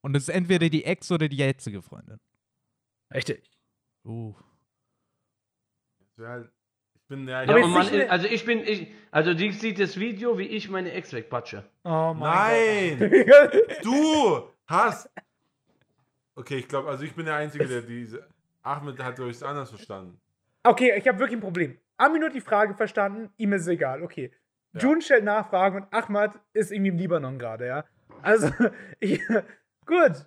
Speaker 3: Und es ist entweder die Ex oder die jetzige Freundin.
Speaker 1: Richtig.
Speaker 3: Uh.
Speaker 4: Das wär halt, ich bin ja,
Speaker 1: Aber
Speaker 2: Ja,
Speaker 1: jetzt
Speaker 2: und man,
Speaker 1: eine-
Speaker 2: also ich bin, ich, also die sieht das Video, wie ich meine Ex wegpatsche.
Speaker 1: Oh mein
Speaker 4: Nein!
Speaker 1: Gott.
Speaker 4: Du hast. Okay, ich glaube, also ich bin der Einzige, der diese. Ahmed hat euch anders verstanden.
Speaker 1: okay, ich habe wirklich ein Problem. Ami nur die Frage verstanden, ihm ist es egal. Okay.
Speaker 4: Ja.
Speaker 1: June stellt Nachfragen und Ahmad ist irgendwie im Libanon gerade, ja. Also, ich, gut.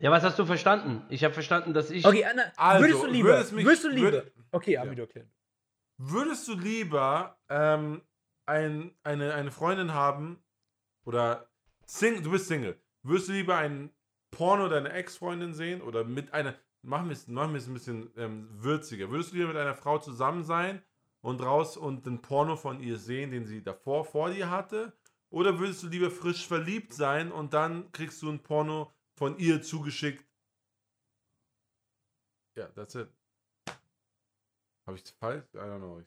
Speaker 2: Ja, was hast du verstanden? Ich habe verstanden, dass ich.
Speaker 1: Okay, Anna,
Speaker 4: Also,
Speaker 1: würdest du lieber?
Speaker 4: würdest mich-
Speaker 1: würdest du lieber?
Speaker 4: würd-
Speaker 1: okay, Ami,
Speaker 4: Ja. Würdest du lieber ähm, ein, eine, eine Freundin haben oder sing, du bist Single? Würdest du lieber ein Porno deiner Ex-Freundin sehen oder mit einer. Machen wir es machen ein bisschen ähm, würziger. Würdest du lieber mit einer Frau zusammen sein und raus und den Porno von ihr sehen, den sie davor vor dir hatte? Oder würdest du lieber frisch verliebt sein und dann kriegst du ein Porno von ihr zugeschickt? Ja, that's it. Habe ich falsch? I don't know.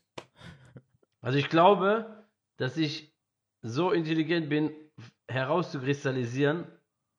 Speaker 2: Also ich glaube, dass ich so intelligent bin, herauszukristallisieren,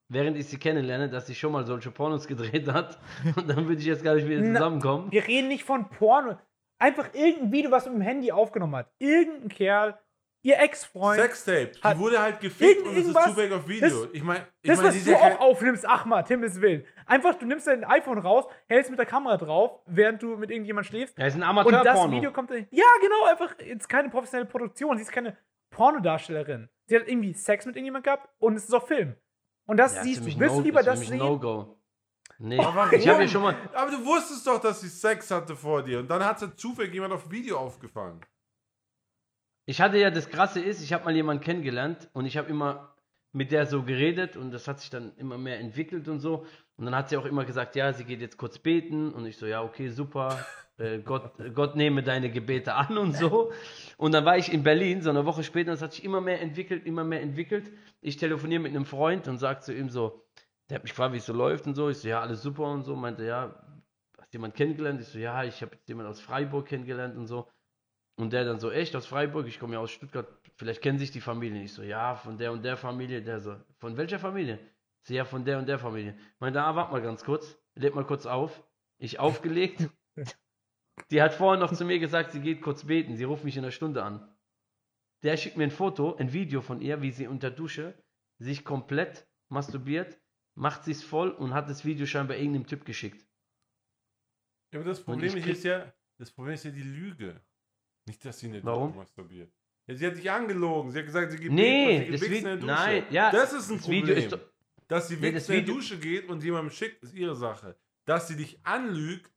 Speaker 2: während ich sie kennenlerne, dass sie schon mal solche Pornos gedreht hat. Und dann würde ich jetzt gar nicht wieder
Speaker 1: Na,
Speaker 2: zusammenkommen.
Speaker 1: Wir reden nicht von Porno. Einfach irgendein Video, was mit dem Handy aufgenommen hat. Irgendein Kerl, ihr Ex-Freund.
Speaker 4: Sextape. Die wurde halt gefickt und es ist zufällig auf Video.
Speaker 1: das-
Speaker 4: ich meine, ich
Speaker 1: Das,
Speaker 4: mein,
Speaker 1: was
Speaker 4: ist
Speaker 1: du
Speaker 4: kein-
Speaker 1: auch aufnimmst, Ahmad, Himmels Willen. Einfach, du nimmst dein iPhone raus, hältst mit der Kamera drauf, während du mit irgendjemand schläfst.
Speaker 2: Ja, ist ein
Speaker 1: Und das
Speaker 2: Amateurporno.
Speaker 1: Video kommt dann. Ja, genau, einfach jetzt keine professionelle Produktion. Sie ist keine Pornodarstellerin. Sie hat irgendwie Sex mit irgendjemand gehabt und es ist auf Film. Und das
Speaker 2: Ja,
Speaker 1: siehst
Speaker 2: ist
Speaker 1: du. Willst du
Speaker 2: no-
Speaker 1: lieber
Speaker 2: ist für
Speaker 1: das sehen?
Speaker 2: ein No-Go. Nee,
Speaker 4: warum?
Speaker 2: ich habe ja schon mal.
Speaker 4: Aber du wusstest doch, dass sie Sex hatte vor dir. Und dann hat sie zufällig jemand auf Video aufgefangen.
Speaker 2: Ich hatte ja, das Krasse ist, ich habe mal jemanden kennengelernt und ich habe immer mit der so geredet und das hat sich dann immer mehr entwickelt und so. Und dann hat sie auch immer gesagt, ja, sie geht jetzt kurz beten und ich so, ja, okay, super, äh, Gott, Gott nehme deine Gebete an und so. Und dann war ich in Berlin, so eine Woche später, und das hat sich immer mehr entwickelt, immer mehr entwickelt. Ich telefoniere mit einem Freund und sage zu ihm so, der hat mich gefragt, wie es so läuft und so. Ich so, ja, alles super und so. Meinte, ja, hast du jemanden kennengelernt? Ich so, ja, ich habe jemanden aus Freiburg kennengelernt und so. Und der dann so, echt aus Freiburg? Ich komme ja aus Stuttgart. Vielleicht kennen sich die Familien. Ich so, ja, von der und der Familie. Der so, von welcher Familie? Ich so, ja, von der und der Familie. Meinte, ah, warte mal ganz kurz. Leg mal kurz auf. Ich aufgelegt. Die hat vorhin noch zu mir gesagt, sie geht kurz beten. Sie ruft mich in einer Stunde an. Der schickt mir ein Foto, ein Video von ihr, wie sie unter Dusche sich komplett masturbiert, macht sich's voll und hat das Video scheinbar irgendeinem Typ geschickt.
Speaker 4: Ja, aber das Problem
Speaker 2: ich
Speaker 4: ist ja, das Problem ist ja die Lüge. Nicht, dass sie eine
Speaker 2: Warum?
Speaker 4: Dusche masturbiert. Ja, sie hat dich angelogen. Sie hat gesagt, sie gibt
Speaker 2: Nee,
Speaker 4: sie
Speaker 2: das
Speaker 4: in der Dusche.
Speaker 2: nein, ja,
Speaker 4: Das ist ein
Speaker 2: das
Speaker 4: Problem.
Speaker 2: Video ist doch-
Speaker 4: dass sie
Speaker 2: Nee,
Speaker 4: in der Dusche geht und jemandem schickt, ist ihre Sache. Dass sie dich anlügt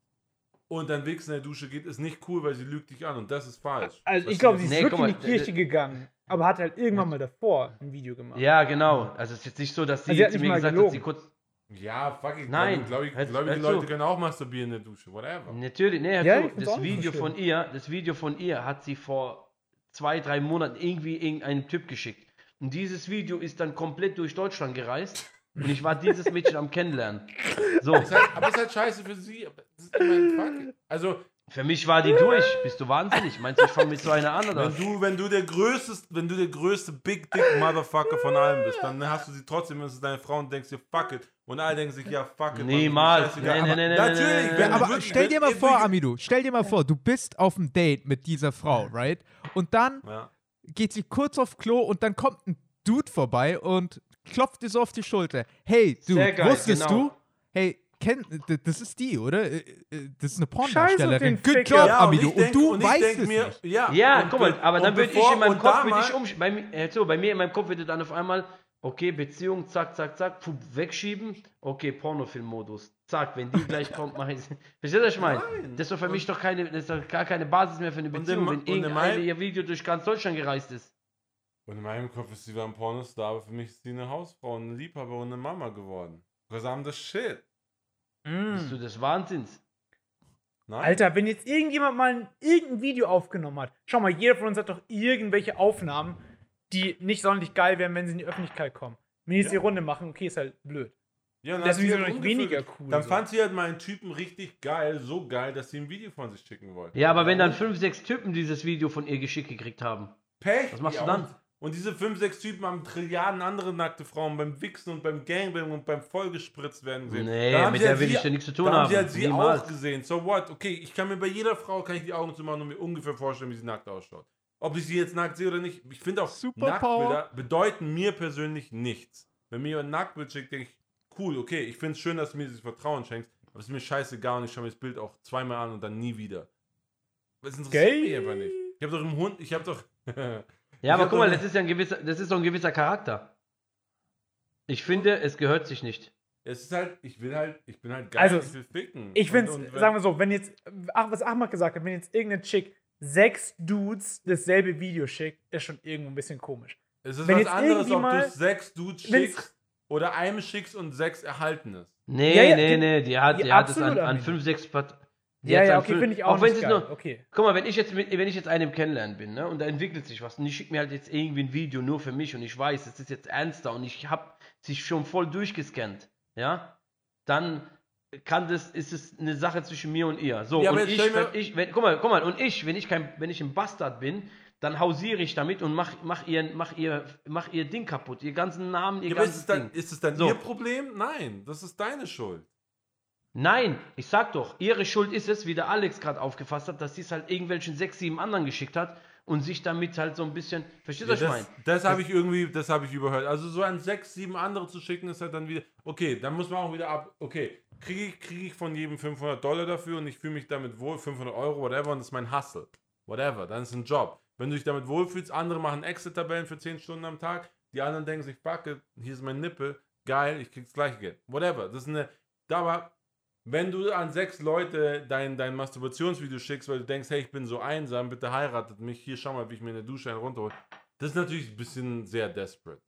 Speaker 4: und dann wichst in der Dusche geht, ist nicht cool, weil sie lügt dich an und das ist falsch.
Speaker 1: Also
Speaker 4: Was
Speaker 1: ich glaube,
Speaker 4: sie-
Speaker 1: ist
Speaker 2: Nee,
Speaker 1: wirklich
Speaker 2: guck
Speaker 1: in
Speaker 2: mal,
Speaker 1: die Kirche gegangen, aber hat halt irgendwann mal davor ein Video gemacht.
Speaker 2: Ja, genau. Also es ist jetzt nicht so, dass sie,
Speaker 1: Also sie hat
Speaker 2: zu
Speaker 1: nicht
Speaker 2: mir
Speaker 1: mal
Speaker 2: gesagt hat,
Speaker 1: gelogen.
Speaker 2: sie kurz.
Speaker 4: Ja, fuck it.
Speaker 2: Nein,
Speaker 4: Glaube ich, gläubige
Speaker 2: hör zu.
Speaker 4: Leute können auch masturbieren in der Dusche, whatever.
Speaker 2: Natürlich, nee, hör
Speaker 1: Ja,
Speaker 2: zu,
Speaker 1: ich find's
Speaker 2: das Video von ihr, das Video von ihr hat sie vor zwei, drei Monaten irgendwie irgendeinem Typ geschickt. Und dieses Video ist dann komplett durch Deutschland gereist. Und ich war dieses Mädchen am Kennenlernen. So,
Speaker 4: Ist halt, aber ist halt scheiße für sie. aber Das ist mein fuck. Also,
Speaker 2: für mich war die durch. Bist du wahnsinnig? Meinst du, ich fange mit so einer an oder?
Speaker 4: wenn du, wenn du der größte, wenn du der größte Big Dick Motherfucker von allen bist, dann hast du sie trotzdem, wenn es ist deine Frau und denkst dir, fuck it. Und alle denken sich, ja, fuck it.
Speaker 2: Niemals.
Speaker 4: ist mir scheißegal.
Speaker 2: Nee, nee, nee,
Speaker 4: Aber
Speaker 2: nee,
Speaker 4: Natürlich,
Speaker 2: nee,
Speaker 3: Aber
Speaker 4: wirklich-
Speaker 3: stell dir mal vor, Amidu, stell dir mal vor, du bist auf einem Date mit dieser Frau, right? Und dann
Speaker 4: Ja.
Speaker 3: geht sie kurz auf Klo und dann kommt ein Dude vorbei und klopft dir so auf die Schulter. Hey, du,
Speaker 2: geil,
Speaker 3: wusstest
Speaker 2: genau.
Speaker 3: du? Hey, kenn, das ist die, oder? Äh, äh, Das ist eine Pornodarstellerin. Good
Speaker 1: Ficker.
Speaker 3: job,
Speaker 4: Ja,
Speaker 3: Amidu.
Speaker 4: ich
Speaker 3: Und,
Speaker 4: denk-
Speaker 3: du
Speaker 4: ich
Speaker 3: weißt es
Speaker 4: mir,
Speaker 3: nicht.
Speaker 4: Ja,
Speaker 2: Ja,
Speaker 4: und
Speaker 2: guck mal,
Speaker 4: be-
Speaker 2: aber
Speaker 4: und
Speaker 2: dann würde ich in meinem
Speaker 4: und
Speaker 2: Kopf,
Speaker 4: da
Speaker 2: würde ich um, bei, mir- hör zu, bei mir in meinem Kopf würde dann auf einmal, okay, Beziehung, zack, zack, zack, puh, wegschieben, okay, Pornofilm-Modus, zack, wenn die gleich kommt, mache ich Verstehst du, was ich meine? Das ist doch für mich doch keine, das ist doch gar keine Basis mehr für eine
Speaker 4: Und
Speaker 2: Beziehung, wenn
Speaker 4: und in
Speaker 2: irgendeine
Speaker 4: meinem-
Speaker 2: ihr Video durch ganz Deutschland gereist ist.
Speaker 4: Und in meinem Kopf ist sie war ein Pornostar, aber für mich ist sie eine Hausfrau, eine Liebhaber und eine Mama geworden. Because I'm the shit.
Speaker 2: Bist du des Wahnsinns?
Speaker 4: Nein.
Speaker 1: Alter, wenn jetzt irgendjemand mal ein, irgendein Video aufgenommen hat, schau mal, jeder von uns hat doch irgendwelche Aufnahmen, die nicht sonderlich geil wären, wenn sie in die Öffentlichkeit kommen. Wenn die jetzt
Speaker 4: Ja.
Speaker 1: die Runde machen, okay, ist halt blöd.
Speaker 4: Ja, und
Speaker 1: Das
Speaker 4: hat
Speaker 1: ist
Speaker 4: sie
Speaker 1: wieso
Speaker 4: halt
Speaker 1: nicht weniger cool,
Speaker 4: Dann
Speaker 1: so.
Speaker 4: fand sie halt meinen Typen richtig geil, so geil, dass sie ein Video von sich schicken wollte.
Speaker 2: Ja, aber wenn dann fünf, sechs Typen dieses Video von ihr geschickt gekriegt haben.
Speaker 4: Pech.
Speaker 2: Was machst
Speaker 4: ja,
Speaker 2: du dann?
Speaker 4: Und, und diese fünf, sechs Typen haben Trilliarden andere nackte Frauen beim Wichsen und beim Gangbang und beim vollgespritzt werden gesehen.
Speaker 2: Nee,
Speaker 4: Dann haben
Speaker 2: mit
Speaker 4: sie
Speaker 2: der
Speaker 4: halt
Speaker 2: will
Speaker 4: sie-
Speaker 2: ich ja nichts zu tun
Speaker 4: da haben. sie
Speaker 2: haben.
Speaker 4: halt sie
Speaker 2: Niemals.
Speaker 4: auch gesehen. So what? Okay, ich kann mir bei jeder Frau kann ich die Augen zumachen und mir ungefähr vorstellen, wie sie nackt ausschaut. Ob ich sie jetzt nackt sehe oder nicht. Ich finde auch,
Speaker 3: Superpower.
Speaker 4: Nacktbilder bedeuten mir persönlich nichts. Wenn mir jemand ein Nacktbild schickt, denke ich, cool, okay, ich finde es schön, dass du mir dieses Vertrauen schenkst, aber es ist mir scheißegal und ich schaue mir das Bild auch zweimal an und dann nie wieder. Das interessiert
Speaker 1: Gay.
Speaker 4: mich einfach nicht. Ich habe doch im Hund, ich habe doch.
Speaker 2: Ja, aber guck mal, das ist ja ein gewisser, das ist so ein gewisser Charakter. Ich finde, es gehört sich nicht.
Speaker 4: es ist halt, ich will halt, ich bin halt geil,
Speaker 1: Also,
Speaker 4: ich will ficken.
Speaker 1: Ich finde sagen wir so, wenn jetzt, ach, was Ahmad gesagt hat, wenn jetzt irgendeine Chick sechs Dudes dasselbe Video schickt, ist schon irgendwo ein bisschen komisch.
Speaker 4: Es ist
Speaker 1: wenn
Speaker 4: was
Speaker 1: jetzt
Speaker 4: anderes,
Speaker 1: irgendwie
Speaker 4: ob du
Speaker 1: mal-
Speaker 4: sechs Dudes schickst oder einem schickst und sechs Erhaltenes.
Speaker 2: Nee,
Speaker 1: Ja, ja,
Speaker 2: nee,
Speaker 1: die-
Speaker 2: nee, die hat,
Speaker 1: die
Speaker 2: die hat es an, an fünf, sechs Part die
Speaker 1: Ja, ja,
Speaker 2: an
Speaker 1: okay,
Speaker 2: fünf-
Speaker 1: finde ich auch,
Speaker 2: wenn
Speaker 1: nicht
Speaker 2: es
Speaker 1: geil.
Speaker 2: nur,
Speaker 1: okay.
Speaker 2: Guck mal, wenn ich jetzt mit, wenn ich jetzt einem kennenlernen bin, ne, und da entwickelt sich was und ich schicke mir halt jetzt irgendwie ein Video nur für mich und ich weiß, es ist jetzt ernster und ich habe sich schon voll durchgescannt, ja, dann kann das, ist es eine Sache zwischen mir und ihr. So,
Speaker 4: Ja,
Speaker 2: und ich, wenn ich, wenn, guck mal, guck mal, und ich, wenn ich kein, wenn ich ein Bastard bin, dann hausiere ich damit und mach, mach ihr, mach ihr, mach ihr Ding kaputt, ihr ganzen Namen, ihr
Speaker 4: Ja, aber ist
Speaker 2: ganzes
Speaker 4: es dann,
Speaker 2: Ding.
Speaker 4: ist es dann
Speaker 2: So.
Speaker 4: ihr Problem? Nein, das ist deine Schuld.
Speaker 2: Nein, ich sag doch, ihre Schuld ist es, wie der Alex gerade aufgefasst hat, dass sie es halt irgendwelchen sechs, sieben anderen geschickt hat und sich damit halt so ein bisschen. Verstehst du,
Speaker 4: Ja,
Speaker 2: was ich meine?
Speaker 4: das das habe ich irgendwie, das habe ich überhört. Also so an sechs, sieben andere zu schicken, ist halt dann wieder, okay, dann muss man auch wieder ab, okay, kriege ich, krieg ich von jedem 500 Dollar dafür und ich fühle mich damit wohl, 500 Euro, whatever, und das ist mein Hustle. Whatever, dann ist ein Job. Wenn du dich damit wohlfühlst, andere machen Excel-Tabellen für 10 Stunden am Tag, die anderen denken sich, fuck it, hier ist mein Nippel, geil, ich krieg's gleiche Geld. Whatever, das ist eine, da war, wenn du an sechs Leute dein, dein Masturbationsvideo schickst, weil du denkst, hey, ich bin so einsam, bitte heiratet mich, hier schau mal, wie ich mir eine Dusche einen runterhole. Das ist natürlich ein bisschen sehr desperate.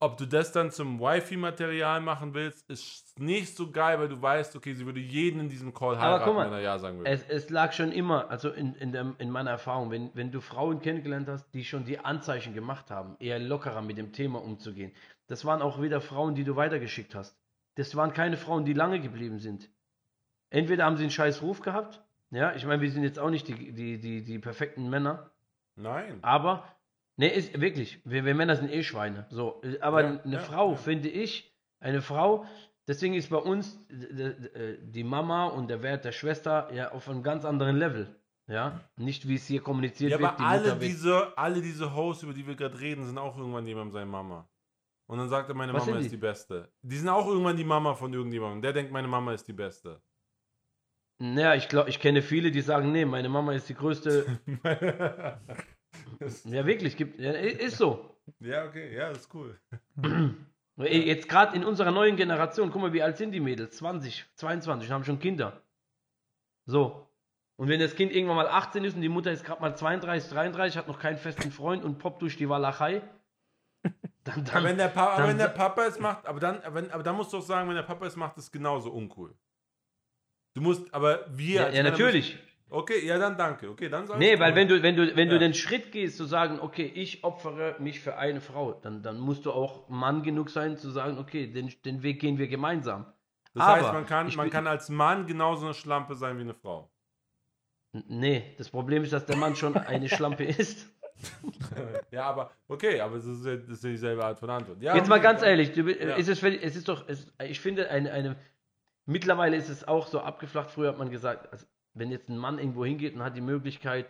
Speaker 4: Ob du das dann zum Wifi-Material machen willst, ist nicht so geil, weil du weißt, okay, sie würde jeden in diesem Call
Speaker 2: Aber
Speaker 4: heiraten,
Speaker 2: guck mal,
Speaker 4: wenn er Ja sagen würde.
Speaker 2: Es, es lag schon immer, also in, in, dem, in meiner Erfahrung, wenn, wenn du Frauen kennengelernt hast, die schon die Anzeichen gemacht haben, eher lockerer mit dem Thema umzugehen, das waren auch wieder Frauen, die du weitergeschickt hast. Das waren keine Frauen, die lange geblieben sind. Entweder haben sie einen scheiß Ruf gehabt, ja, ich meine, wir sind jetzt auch nicht die, die, die, die perfekten Männer,
Speaker 4: Nein.
Speaker 2: aber, ne, ist wirklich, wir, wir Männer sind eh Schweine. So, äh, aber
Speaker 4: Ja,
Speaker 2: eine
Speaker 4: ja,
Speaker 2: Frau,
Speaker 4: ja.
Speaker 2: finde ich, eine Frau, deswegen ist bei uns d- die Mama und der Wert der Schwester ja auf einem ganz anderen Level. Ja, nicht wie es hier kommuniziert
Speaker 4: Ja,
Speaker 2: wird.
Speaker 4: aber
Speaker 2: die
Speaker 4: alle diese, alle diese Hosts, über die wir gerade reden, sind auch irgendwann jemandem seine Mama. Und dann sagt er, meine
Speaker 2: Was
Speaker 4: Mama ist
Speaker 2: die?
Speaker 4: die Beste. Die sind auch irgendwann die Mama von irgendjemandem. Der denkt, meine Mama ist die Beste.
Speaker 2: Naja, ich glaube, ich kenne viele, die sagen, nee, meine Mama ist die größte. Ja, wirklich, gibt, ist so.
Speaker 4: ja, okay, ja, ist cool.
Speaker 2: Jetzt gerade in unserer neuen Generation, guck mal, wie alt sind die Mädels? 20, 22, haben schon Kinder. So. Und wenn das Kind irgendwann mal 18 ist und die Mutter ist gerade mal 32, 33, hat noch keinen festen Freund und poppt durch die Walachei, dann,
Speaker 4: Aber
Speaker 2: dann
Speaker 4: wenn der, pa aber
Speaker 2: dann
Speaker 4: wenn der Papa es macht, aber dann, aber, wenn, aber dann musst du auch sagen, wenn der Papa es macht, ist es genauso uncool. Du musst, aber wir.
Speaker 2: ja,
Speaker 4: als
Speaker 2: ja natürlich.
Speaker 4: Müssen, okay, ja, dann danke. Okay, dann sag
Speaker 2: Nee, weil
Speaker 4: cool.
Speaker 2: wenn du, wenn du, wenn du
Speaker 4: Ja.
Speaker 2: den Schritt gehst, zu sagen, okay, ich opfere mich für eine Frau, dann, dann musst du auch Mann genug sein, zu sagen, okay, den, den Weg gehen wir gemeinsam.
Speaker 4: Das
Speaker 2: aber
Speaker 4: heißt, man kann, man kann als Mann genauso eine Schlampe sein wie eine Frau.
Speaker 2: Nee, das Problem ist, dass der Mann schon eine Schlampe ist.
Speaker 4: Ja, aber okay, aber das ist ja, das ist dieselbe Art von Antwort. Ja,
Speaker 2: Jetzt mal ganz ehrlich, du,
Speaker 4: Ja.
Speaker 2: ist es, es ist doch, es, ich finde, eine, eine, mittlerweile ist es auch so abgeflacht. Früher hat man gesagt, also, wenn jetzt ein Mann irgendwo hingeht und hat die Möglichkeit,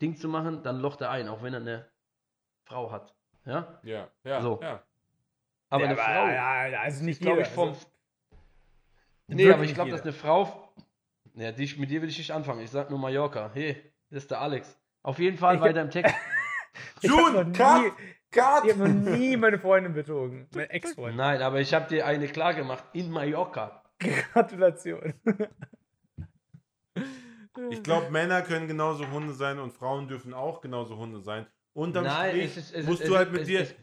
Speaker 2: Ding zu machen, dann locht er ein, auch wenn er eine Frau hat. Ja?
Speaker 4: Ja, ja,
Speaker 2: So.
Speaker 4: ja.
Speaker 2: Aber
Speaker 1: ja,
Speaker 2: eine Frau,
Speaker 1: Ja, also nicht
Speaker 2: glaube ich, vom.
Speaker 1: also,
Speaker 2: nee, aber ich glaube, dass eine Frau. Ja, dich, mit dir will ich nicht anfangen. Ich sag nur Mallorca. Hey, das ist der Alex. Auf jeden Fall
Speaker 1: Ich-
Speaker 2: weiter im Text.
Speaker 1: ich hab
Speaker 4: June,
Speaker 1: noch
Speaker 4: cut!
Speaker 1: nie,
Speaker 4: Cut!
Speaker 1: ich habe noch nie meine Freundin betrogen. Meine Ex-Freundin.
Speaker 2: Nein, aber ich habe dir eine klar gemacht in Mallorca.
Speaker 1: Gratulation.
Speaker 4: Ich glaube, Männer können genauso Hunde sein und Frauen dürfen auch genauso Hunde sein. Unterm
Speaker 2: Nein,
Speaker 4: Strich
Speaker 2: es ist, es
Speaker 4: musst
Speaker 2: ist,
Speaker 4: du halt
Speaker 2: ist,
Speaker 4: mit
Speaker 2: es
Speaker 4: dir.
Speaker 2: ist-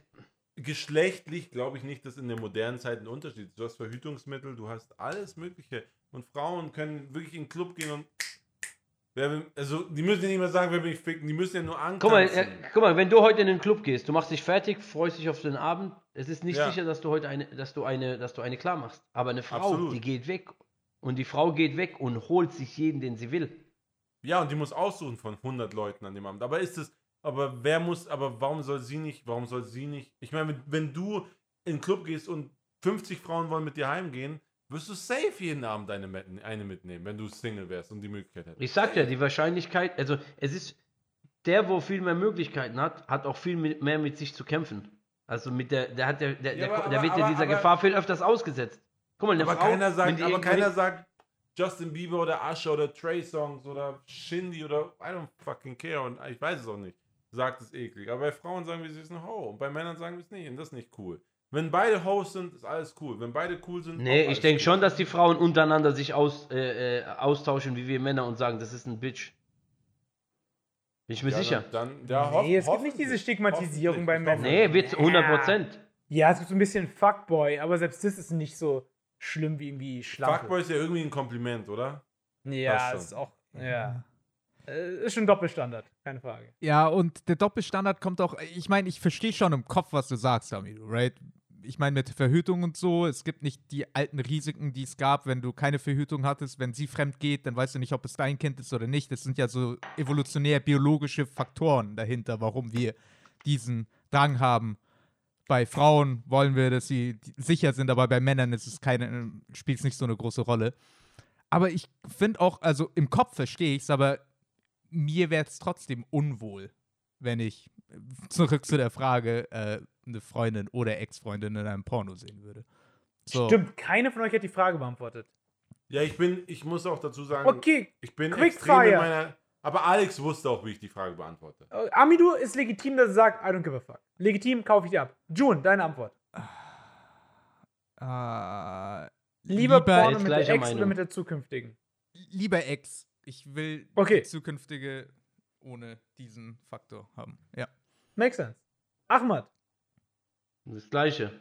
Speaker 4: Geschlechtlich glaube ich nicht, dass in der modernen Zeit ein Unterschied ist. Du hast Verhütungsmittel, du hast alles Mögliche. Und Frauen können wirklich in den Club gehen und. Also, die müssen ja nicht mehr sagen, wer mich ficken, die müssen ja nur antanzen.
Speaker 2: Guck mal, ja, guck mal, wenn du heute in den Club gehst, du machst dich fertig, freust dich auf den Abend, es ist nicht
Speaker 4: Ja.
Speaker 2: sicher, dass du heute eine, dass du eine, dass du eine klar machst. Aber eine Frau,
Speaker 4: Absolut.
Speaker 2: die geht weg und die Frau geht weg und holt sich jeden, den sie will.
Speaker 4: Ja, und die muss aussuchen von 100 Leuten an dem Abend. Aber ist es, aber wer muss, aber warum soll sie nicht, warum soll sie nicht? Ich meine, wenn, wenn du in den Club gehst und 50 Frauen wollen mit dir heimgehen, wirst du safe jeden Abend eine, eine mitnehmen, wenn du Single wärst und die Möglichkeit hättest.
Speaker 2: Ich sag ja, die Wahrscheinlichkeit, also es ist, der, wo viel mehr Möglichkeiten hat, hat auch viel mehr mit sich zu kämpfen. Also mit der, der hat der, der,
Speaker 4: Ja,
Speaker 2: der,
Speaker 4: aber-
Speaker 2: der wird
Speaker 4: aber-
Speaker 2: ja dieser
Speaker 4: aber-
Speaker 2: Gefahr viel öfters ausgesetzt. Guck mal, eine
Speaker 4: aber
Speaker 2: Frau,
Speaker 4: keiner sagt, aber keiner sagt Justin Bieber oder Usher oder Trey Songs oder Shindy oder I don't fucking care und ich weiß es auch nicht. Sagt es eklig. Aber bei Frauen sagen wir, sie ist eine Ho und bei Männern sagen wir es nicht und das ist nicht cool. Wenn beide Hoes sind, ist alles cool. Wenn beide cool sind,
Speaker 2: Nee, ich denke
Speaker 4: cool.
Speaker 2: schon, dass die Frauen untereinander sich aus, äh, äh, austauschen wie wir Männer und sagen, das ist ein Bitch. Bin ich mir
Speaker 4: ja,
Speaker 2: sicher.
Speaker 4: Dann, dann, ja, hoff-
Speaker 1: Nee, es gibt nicht diese Stigmatisierung bei. Männern.
Speaker 2: Nee, wird 100 Prozent.
Speaker 1: Ja, es gibt so ein bisschen Fuckboy, aber selbst das ist nicht so schlimm wie irgendwie Schlampe.
Speaker 4: Fuckboy ist ja irgendwie ein Kompliment, oder?
Speaker 1: Ja, ist auch. Ja. Äh, Ist schon Doppelstandard, keine Frage.
Speaker 3: Ja, und der Doppelstandard kommt auch, ich meine, ich verstehe schon im Kopf, was du sagst, Amido, right? Ich meine, mit Verhütung und so, es gibt nicht die alten Risiken, die es gab, wenn du keine Verhütung hattest. Wenn sie fremd geht, dann weißt du nicht, ob es dein Kind ist oder nicht. Das sind ja so evolutionär biologische Faktoren dahinter, warum wir diesen Drang haben. Bei Frauen wollen wir, dass sie sicher sind, aber bei Männern ist es keine, spielt es nicht so eine große Rolle. Aber ich finde auch, also im Kopf verstehe ich es, aber mir wäre es trotzdem unwohl, wenn ich zurück zu der Frage äh, eine Freundin oder Ex-Freundin in einem Porno sehen würde. So.
Speaker 1: Stimmt, keine von euch hat die Frage beantwortet.
Speaker 4: Ja, ich bin, ich muss auch dazu sagen,
Speaker 1: Okay,
Speaker 4: ich bin
Speaker 1: Quick
Speaker 4: extrem in meiner. Aber Alex wusste auch, wie ich die Frage beantworte.
Speaker 1: äh, Amidu ist legitim, dass er sagt, I don't give a fuck. Legitim, kaufe ich dir ab. June, deine Antwort.
Speaker 3: Äh,
Speaker 1: Lieber, Porno
Speaker 2: Jetzt
Speaker 1: mit der Ex oder
Speaker 2: Meinung.
Speaker 1: mit der zukünftigen?
Speaker 3: lieber Ex. Ich will
Speaker 1: Okay.
Speaker 3: die zukünftige ohne diesen Faktor haben. Ja.
Speaker 1: Makes sense. Ahmad.
Speaker 2: Das Gleiche.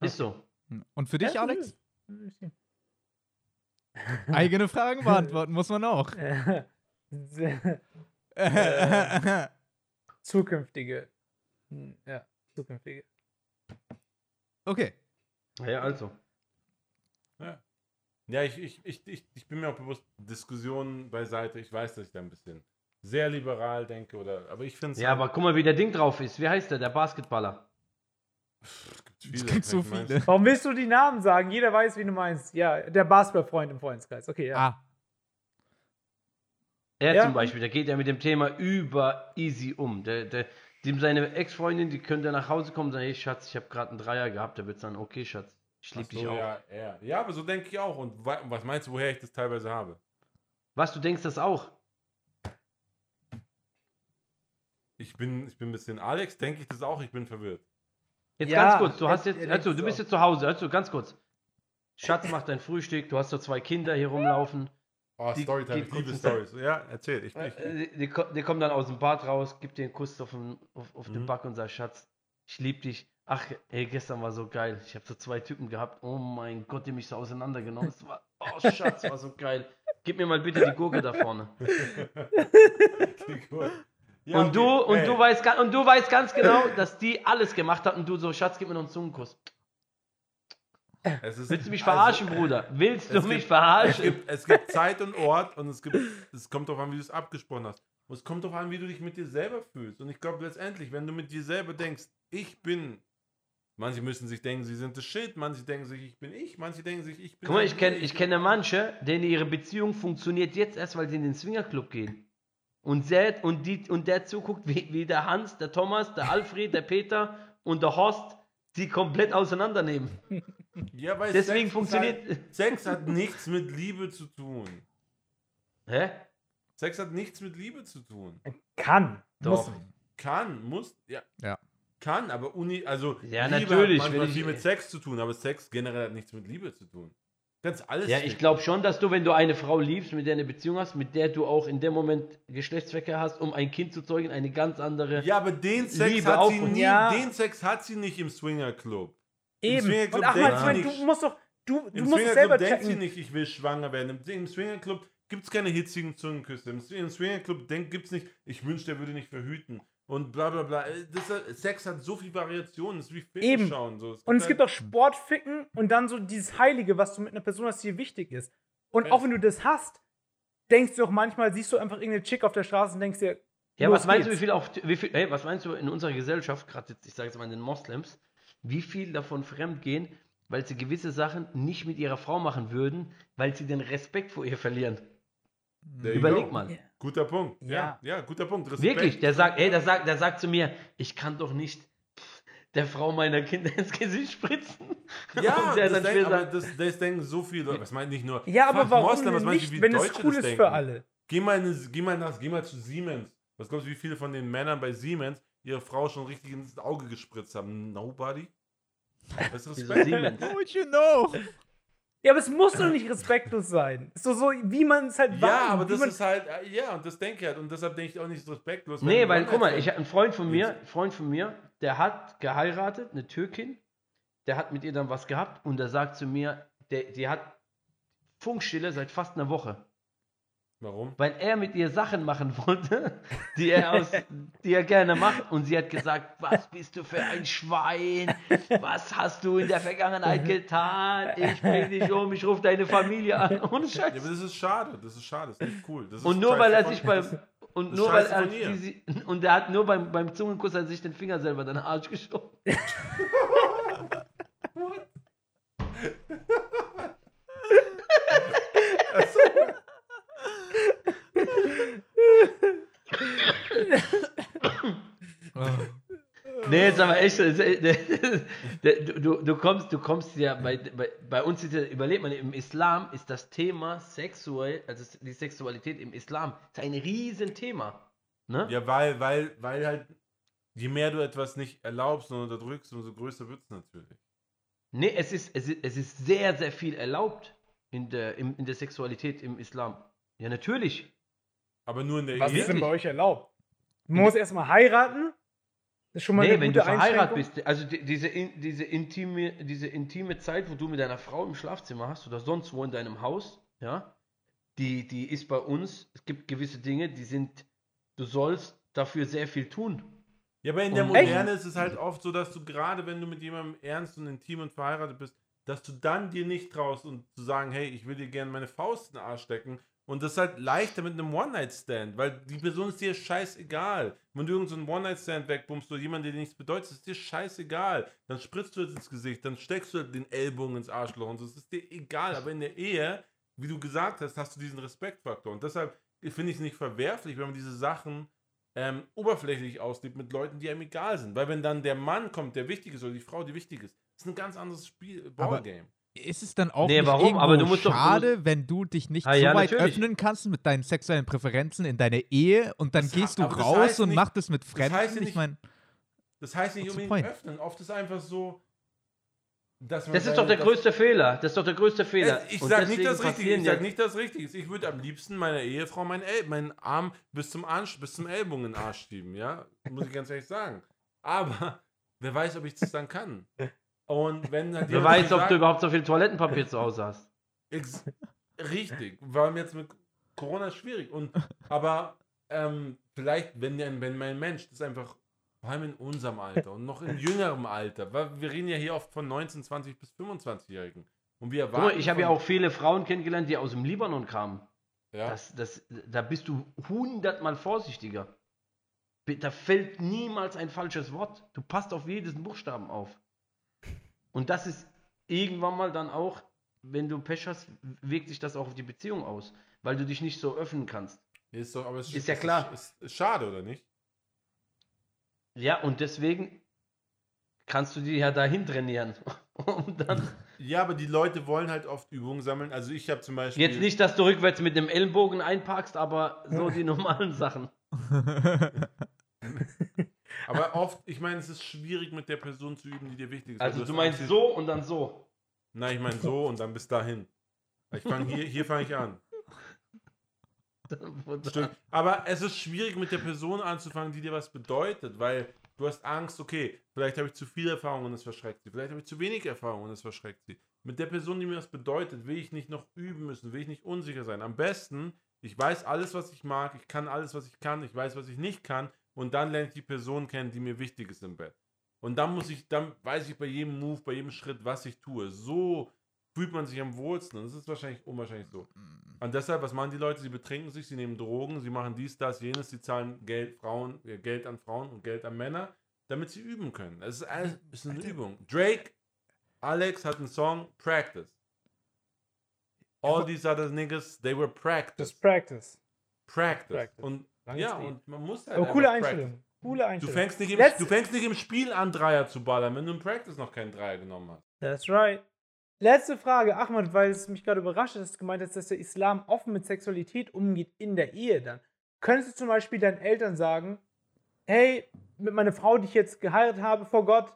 Speaker 2: Ist so.
Speaker 3: Und für dich,
Speaker 1: Ja,
Speaker 3: Alex? Eigene Fragen beantworten muss man auch.
Speaker 1: zukünftige. Hm, Ja, zukünftige.
Speaker 3: okay.
Speaker 2: Ja, also.
Speaker 4: Ja, ich, ich, ich, ich, ich bin mir auch bewusst, Diskussionen beiseite. Ich weiß, dass ich da ein bisschen sehr liberal denke, oder, aber ich finde es.
Speaker 2: Ja, aber guck mal, wie der Ding drauf ist. Wie heißt der, der Basketballer?
Speaker 3: Es gibt so viele.
Speaker 1: Warum willst du die Namen sagen? Jeder weiß, wie du meinst. Ja, der Basketballfreund im Freundeskreis. Okay, ja.
Speaker 3: Ah,
Speaker 2: Er
Speaker 1: Ja.
Speaker 2: zum Beispiel, der geht ja mit dem Thema über easy um. Der, der, dem seine Ex-Freundin, die könnte nach Hause kommen und sagen, hey Schatz, ich habe gerade einen Dreier gehabt. Der wird sagen, okay Schatz, Ich liebe
Speaker 4: so,
Speaker 2: dich auch.
Speaker 4: Ja, ja. ja, aber so denke ich auch. Und wa- was meinst du, woher ich das teilweise habe?
Speaker 2: Was, du denkst das auch?
Speaker 4: Ich bin, ich bin ein bisschen Alex, denke ich das auch, ich bin verwirrt.
Speaker 2: Jetzt
Speaker 1: Ja,
Speaker 2: ganz kurz, du hast jetzt, also, du bist jetzt zu Hause, also ganz kurz. Schatz macht dein Frühstück, du hast so zwei Kinder hier rumlaufen.
Speaker 4: Oh,
Speaker 2: Die
Speaker 4: Storytime, ich liebe Stories. Ja, erzähl. Ich, ich,
Speaker 2: Äh, Die, die, ko- die kommen dann aus dem Bad raus, gibt dir einen Kuss auf den, auf, auf den
Speaker 4: Mhm.
Speaker 2: Back und sagt, Schatz, ich liebe dich. Ach, ey, gestern war so geil. Ich habe so zwei Typen gehabt. Oh mein Gott, die mich so auseinandergenommen. Es war, oh Schatz, war so geil. Gib mir mal bitte die Gurke da vorne.
Speaker 4: Ja,
Speaker 2: und du,
Speaker 4: okay.
Speaker 2: und
Speaker 4: Ey,
Speaker 2: du weißt, und du weißt ganz genau, dass die alles gemacht hat und du so, Schatz, gib mir noch einen Zungenkuss.
Speaker 4: es ist-
Speaker 2: Willst du mich
Speaker 4: also,
Speaker 2: verarschen, Bruder? Willst du
Speaker 4: es
Speaker 2: mich
Speaker 4: gibt- Es
Speaker 2: verarschen?
Speaker 4: gibt, es gibt Zeit und Ort und es gibt, es kommt darauf an, wie du es abgesprochen hast. Und es kommt darauf an, wie du dich mit dir selber fühlst. Und ich glaube letztendlich, wenn du mit dir selber denkst, ich bin, manche müssen sich denken, sie sind das Shit, manche denken sich, ich bin ich, manche denken sich, ich bin.
Speaker 2: Guck mal, ich kenne ich kenne manche, denen ihre Beziehung funktioniert jetzt erst, weil sie in den Swingerclub gehen. Und der, und, die, und der zuguckt, wie, wie der Hans, der Thomas, der Alfred, der Peter und der Horst sie komplett auseinandernehmen.
Speaker 4: Ja, weil
Speaker 2: Deswegen
Speaker 4: Sex
Speaker 2: funktioniert-
Speaker 4: halt, Sex hat nichts mit Liebe zu tun.
Speaker 2: Hä?
Speaker 4: Sex hat nichts mit Liebe zu tun.
Speaker 1: Kann.
Speaker 2: Doch.
Speaker 1: Muss.
Speaker 4: Kann, muss, ja.
Speaker 3: Ja.
Speaker 4: Kann, aber uni, also
Speaker 2: Ja,
Speaker 4: Liebe
Speaker 2: natürlich,
Speaker 4: hat manchmal viel mit Sex zu tun, aber Sex generell hat nichts mit Liebe zu tun. Kannst alles.
Speaker 2: Ja, ich glaube schon, dass du, wenn du eine Frau liebst, mit der eine Beziehung hast, mit der du auch in dem Moment Geschlechtsverkehr hast, um ein Kind zu zeugen, eine ganz andere.
Speaker 4: Ja, aber den Sex
Speaker 2: Liebe
Speaker 4: hat sie nie,
Speaker 1: Ja.
Speaker 4: den Sex hat sie nicht im Swinger Club.
Speaker 1: Eben.
Speaker 4: Swingerclub
Speaker 1: Und Ahmad,
Speaker 4: denkt
Speaker 1: ich meine, du musst doch, du, du
Speaker 4: Im
Speaker 1: musst es
Speaker 4: Swinger
Speaker 1: selber
Speaker 4: Club denkt sie nicht, ich will schwanger werden. Im, im Swinger Club gibt es keine hitzigen Zungenküsse. Im, Im Swinger Club gibt es nicht, ich wünschte, er würde nicht verhüten. Und bla bla bla. Äh, Das, Sex hat so viel Variationen, das ist wie Filme
Speaker 1: Eben.
Speaker 4: schauen. So.
Speaker 1: Und es gibt
Speaker 4: halt-
Speaker 1: auch Sportficken und dann so dieses Heilige, was du mit einer Person hast, die dir wichtig ist. Und
Speaker 4: Ja.
Speaker 1: auch wenn du das hast, denkst du auch manchmal, siehst du einfach irgendeine Chick auf der Straße und denkst dir,
Speaker 2: Ja, was meinst du, wie viel auch, wie viel, hey, was meinst du in unserer Gesellschaft, gerade jetzt, ich sage jetzt mal in den Moslems, wie viel davon fremdgehen, weil sie gewisse Sachen nicht mit ihrer Frau machen würden, weil sie den Respekt vor ihr verlieren?
Speaker 4: There
Speaker 2: Überleg mal.
Speaker 4: Guter Punkt. Ja,
Speaker 1: Ja.
Speaker 4: ja, guter Punkt. Respekt.
Speaker 2: Wirklich, der sagt, ey, der sagt, der sagt zu mir, ich kann doch nicht der Frau meiner Kinder ins Gesicht spritzen.
Speaker 4: Ja, das,
Speaker 2: dann
Speaker 4: denk,
Speaker 2: später
Speaker 4: aber
Speaker 2: sagt,
Speaker 4: das, das denken so viele Leute. Was meint nicht nur.
Speaker 1: Ja, aber warum
Speaker 4: Moslem, was
Speaker 1: nicht,
Speaker 4: wie
Speaker 1: wenn es
Speaker 4: Deutsche
Speaker 1: cool
Speaker 4: das
Speaker 1: ist
Speaker 4: denken?
Speaker 1: für alle?
Speaker 4: Geh mal, in, geh, mal nach, geh mal zu Siemens. Was glaubst du, wie viele von den Männern bei Siemens ihre Frau schon richtig ins Auge gespritzt haben? Nobody? Das ist Respekt.
Speaker 2: Siemens?
Speaker 3: How would you know?
Speaker 1: Ja, aber es muss doch nicht respektlos sein. Doch so, wie man es halt
Speaker 4: Ja,
Speaker 1: wahrnimmt,
Speaker 4: aber das ist halt, äh, ja, und das denke ich halt. Und deshalb denke ich auch nicht respektlos.
Speaker 2: Nee, weil, guck mal, ich, ein Freund von mir, Freund von mir, der hat geheiratet, eine Türkin, der hat mit ihr dann was gehabt und der sagt zu mir, der, die hat Funkstille seit fast einer Woche.
Speaker 4: Warum?
Speaker 2: weil er mit ihr Sachen machen wollte, die er, aus, die er gerne macht. Und sie hat gesagt, was bist du für ein Schwein? Was hast du in der Vergangenheit getan? Ich bring dich um, ich rufe deine Familie an. Ohne
Speaker 4: Ja,
Speaker 2: Scheiß.
Speaker 4: aber das ist schade. Das ist schade. Das ist nicht cool. Das ist
Speaker 2: Und nur weil er sich beim und nur weil er sie, und er hat nur beim, beim Zungenkuss hat sich den Finger selber in den Arsch geschoben. Nee, jetzt aber echt, äh, du, du, kommst, du kommst ja bei, bei, bei uns ist ja, überlegt man, im Islam ist das Thema sexuell, also die Sexualität im Islam, ist ein Riesenthema. Ne?
Speaker 4: Ja, weil, weil, weil halt, je mehr du etwas nicht erlaubst und unterdrückst, umso größer wird es natürlich.
Speaker 2: Nee, es ist, es ist, es ist sehr, sehr viel erlaubt in der, in, in der Sexualität im Islam. Ja, natürlich.
Speaker 4: Aber nur in der
Speaker 1: Was
Speaker 4: Ehe.
Speaker 1: ist denn bei euch erlaubt? Man muss erstmal heiraten. Das ist schon mal
Speaker 2: Nee,
Speaker 1: eine
Speaker 2: wenn
Speaker 1: gute
Speaker 2: du verheiratet
Speaker 1: Einschränkung.
Speaker 2: bist, also die, diese, in, diese, intime, diese intime Zeit, wo du mit deiner Frau im Schlafzimmer hast oder sonst wo in deinem Haus, ja, die, die ist bei uns, es gibt gewisse Dinge, die sind, du sollst dafür sehr viel tun.
Speaker 4: Ja, aber in der
Speaker 2: Und-
Speaker 4: Moderne ist es halt oft so, dass du gerade, wenn du mit jemandem ernst und intim und verheiratet bist, dass du dann dir nicht traust und zu sagen, hey, ich will dir gerne meine Faust in den Arsch stecken. Und das ist halt leichter mit einem One-Night-Stand, weil die Person ist dir scheißegal. Wenn du irgendeinen so One-Night-Stand wegbummst oder jemand, der dir nichts bedeutet, ist dir scheißegal. Dann spritzt du es ins Gesicht, dann steckst du den Ellbogen ins Arschloch und so. Es ist dir egal. Aber in der Ehe, wie du gesagt hast, hast du diesen Respektfaktor. Und deshalb finde ich es nicht verwerflich, wenn man diese Sachen ähm, oberflächlich auslebt mit Leuten, die einem egal sind. Weil wenn dann der Mann kommt, der wichtig ist, oder die Frau, die wichtig ist, ist ein ganz anderes Spiel, Ballgame.
Speaker 3: Ist es dann auch
Speaker 2: Nee,
Speaker 3: nicht
Speaker 2: warum?
Speaker 3: irgendwo
Speaker 2: Aber du musst doch- du
Speaker 3: schade, wenn du dich nicht
Speaker 2: Ah,
Speaker 3: so
Speaker 2: ja,
Speaker 3: weit
Speaker 2: natürlich.
Speaker 3: öffnen kannst mit deinen sexuellen Präferenzen in deiner Ehe und dann
Speaker 4: Das
Speaker 3: gehst du
Speaker 4: das
Speaker 3: raus
Speaker 4: heißt
Speaker 3: und
Speaker 4: nicht-
Speaker 3: machst es mit Fremden?
Speaker 4: heißt ja
Speaker 3: ich
Speaker 4: nicht-
Speaker 3: meine,
Speaker 4: Das heißt nicht unbedingt
Speaker 3: point?
Speaker 4: öffnen. Oft ist einfach so, dass man
Speaker 2: Das ist
Speaker 4: seine-
Speaker 2: doch der größte Fehler. Das ist doch der größte Fehler.
Speaker 4: Äh, Ich
Speaker 2: Und
Speaker 4: sag nicht das Richtige. Ich sag nicht das Richtige. Ich würde am liebsten meiner Ehefrau meinen, El meinen Arm bis zum Arsch, bis zum Ellbogen in den Arsch schieben, ja? Muss ich ganz ehrlich sagen. Aber wer weiß, ob ich das dann kann. Und wenn dann
Speaker 2: Wer weiß,
Speaker 4: zu
Speaker 2: ob du überhaupt so viel Toilettenpapier zu Hause hast.
Speaker 4: Richtig, weil jetzt mit Corona ist schwierig. Und, aber ähm, vielleicht, wenn, der- wenn mein Mensch das einfach, vor allem in unserem Alter und noch in jüngerem Alter, weil wir reden ja hier oft von 19, 20 bis 25-Jährigen. Und wir erwarten.
Speaker 2: mal, ich habe ja auch viele Frauen kennengelernt, die aus dem Libanon kamen.
Speaker 4: Ja,
Speaker 2: Das, das, da bist du hundertmal vorsichtiger. Da fällt niemals ein falsches Wort. Du passt auf jedes Buchstaben auf. Und das ist irgendwann mal dann auch, wenn du Pech hast, wirkt sich das auch auf die Beziehung aus, weil du dich nicht so öffnen kannst.
Speaker 4: ist, doch, aber es
Speaker 2: Ist ja klar.
Speaker 4: Ist, ist schade, oder nicht?
Speaker 2: Ja, und deswegen kannst du die ja dahin trainieren. Und dann
Speaker 4: Ja, aber die Leute wollen halt oft Übungen sammeln. Also ich habe zum Beispiel.
Speaker 2: jetzt nicht, dass du rückwärts mit dem Ellenbogen einparkst, aber so die normalen Sachen.
Speaker 4: Aber oft, ich meine, es ist schwierig mit der Person zu üben, die dir wichtig ist.
Speaker 2: Also du meinst so und dann so.
Speaker 4: Nein, ich meine so und dann bis dahin. Ich fange hier, hier fange ich an. Stimmt. Aber es ist schwierig mit der Person anzufangen, die dir was bedeutet, weil du hast Angst, okay, vielleicht habe ich zu viel Erfahrung und es verschreckt sie. Vielleicht habe ich zu wenig Erfahrung und es verschreckt sie. Mit der Person, die mir was bedeutet, will ich nicht noch üben müssen, will ich nicht unsicher sein. Am besten, ich weiß alles, was ich mag, ich kann alles, was ich kann, ich weiß, was ich nicht kann und dann lerne ich die Person kennen, die mir wichtig ist im Bett. Und dann muss ich, dann weiß ich bei jedem Move, bei jedem Schritt, was ich tue. So fühlt man sich am wohlsten. Und das ist wahrscheinlich unwahrscheinlich so. Und deshalb, was machen die Leute? Sie betrinken sich, sie nehmen Drogen, sie machen dies, das, jenes, sie zahlen Geld, Frauen, äh, Geld an Frauen und Geld an Männer, damit sie üben können. Es ist, alles, ist eine Übung. Drake, Alex hat einen Song, Practice. All these other niggas, they were practice.
Speaker 1: ist Practice.
Speaker 4: Practice.
Speaker 1: Practice.
Speaker 4: Und
Speaker 1: Langes
Speaker 4: ja, und man muss halt
Speaker 1: Aber coole Einstellung. Coole
Speaker 4: Du
Speaker 1: Einstellung.
Speaker 4: fängst, nicht im,
Speaker 1: Let's-
Speaker 4: du fängst nicht im Spiel an, Dreier zu ballern, wenn du im Practice noch keinen Dreier genommen hast.
Speaker 1: That's right. Letzte Frage, Ahmad, weil es mich gerade überrascht hat, dass du gemeint hast, dass der Islam offen mit Sexualität umgeht in der Ehe dann. Könntest du zum Beispiel deinen Eltern sagen, hey, mit meiner Frau, die ich jetzt geheiratet habe vor Gott,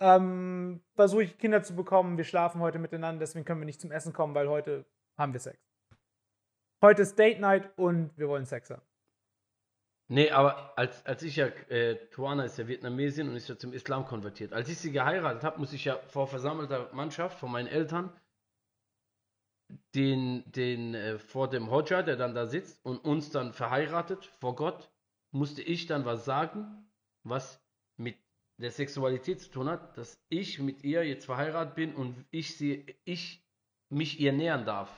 Speaker 1: ähm, versuche ich Kinder zu bekommen, wir schlafen heute miteinander, deswegen können wir nicht zum Essen kommen, weil heute haben wir Sex. Heute ist Date Night und wir wollen Sex haben.
Speaker 2: Nee, aber als, als ich ja, äh, Tuana ist ja Vietnamesin und ist ja zum Islam konvertiert. Als ich sie geheiratet habe, muss ich ja vor versammelter Mannschaft von meinen Eltern den, den äh, vor dem Hodja, der dann da sitzt und uns dann verheiratet vor Gott, musste ich dann was sagen, was mit der Sexualität zu tun hat, dass ich mit ihr jetzt verheiratet bin und ich sie, ich mich ihr nähern darf.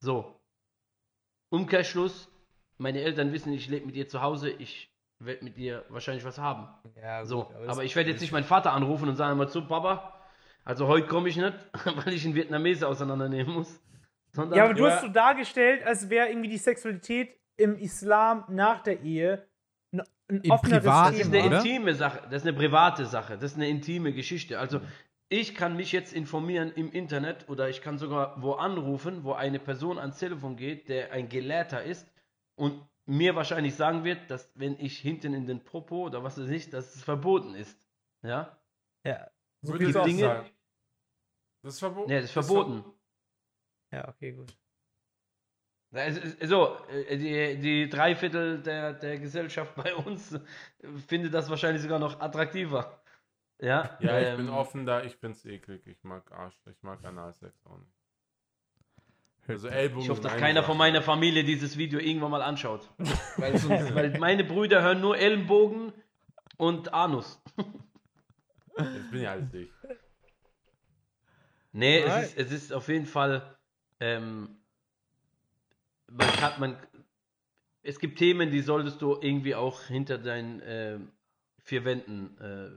Speaker 2: So. Umkehrschluss, meine Eltern wissen, ich lebe mit ihr zu Hause, ich werde mit ihr wahrscheinlich was haben.
Speaker 1: Ja,
Speaker 2: So, aber ich werde jetzt nicht meinen Vater anrufen und sagen mal zu, Papa, also heute komme ich nicht, weil ich einen Vietnamese auseinandernehmen muss. Sondern
Speaker 1: Ja, aber du
Speaker 4: Ja.
Speaker 1: hast so dargestellt, als wäre irgendwie die Sexualität im Islam nach der Ehe ein, ein offeneres
Speaker 3: Privaten,
Speaker 2: das ist
Speaker 1: Thema.
Speaker 2: eine intime Sache, das ist eine private Sache, das ist eine intime Geschichte. Also ich kann mich jetzt informieren im Internet oder ich kann sogar wo anrufen, wo eine Person ans Telefon geht, der ein Gelehrter ist und mir wahrscheinlich sagen wird, dass wenn ich hinten in den Popo oder was weiß ich, dass es verboten ist. Ja?
Speaker 1: Ja, so
Speaker 4: Würde ich auch
Speaker 1: Dinge.
Speaker 4: sagen. Das ist verboten.
Speaker 2: Nee, das ist verboten.
Speaker 1: Ja, okay, gut.
Speaker 2: So, äh, die, die Dreiviertel der, der Gesellschaft bei uns findet das wahrscheinlich sogar noch attraktiver. Ja,
Speaker 4: Ja, ich
Speaker 2: ähm,
Speaker 4: bin offen da, ich find's eklig. Ich mag Arsch, ich mag Analsex auch nicht. Also Ellbogen.
Speaker 2: Ich hoffe, dass
Speaker 4: eine
Speaker 2: keiner von meiner Familie dieses Video irgendwann mal anschaut. weil, sonst, weil meine Brüder hören nur Ellenbogen und Anus.
Speaker 4: Das bin ja alles ich.
Speaker 2: Nee,
Speaker 1: Nein.
Speaker 2: es ist, es ist auf jeden Fall. Ähm, man kann, man, es gibt Themen, die solltest du irgendwie auch hinter deinen ähm, vier Wänden äh,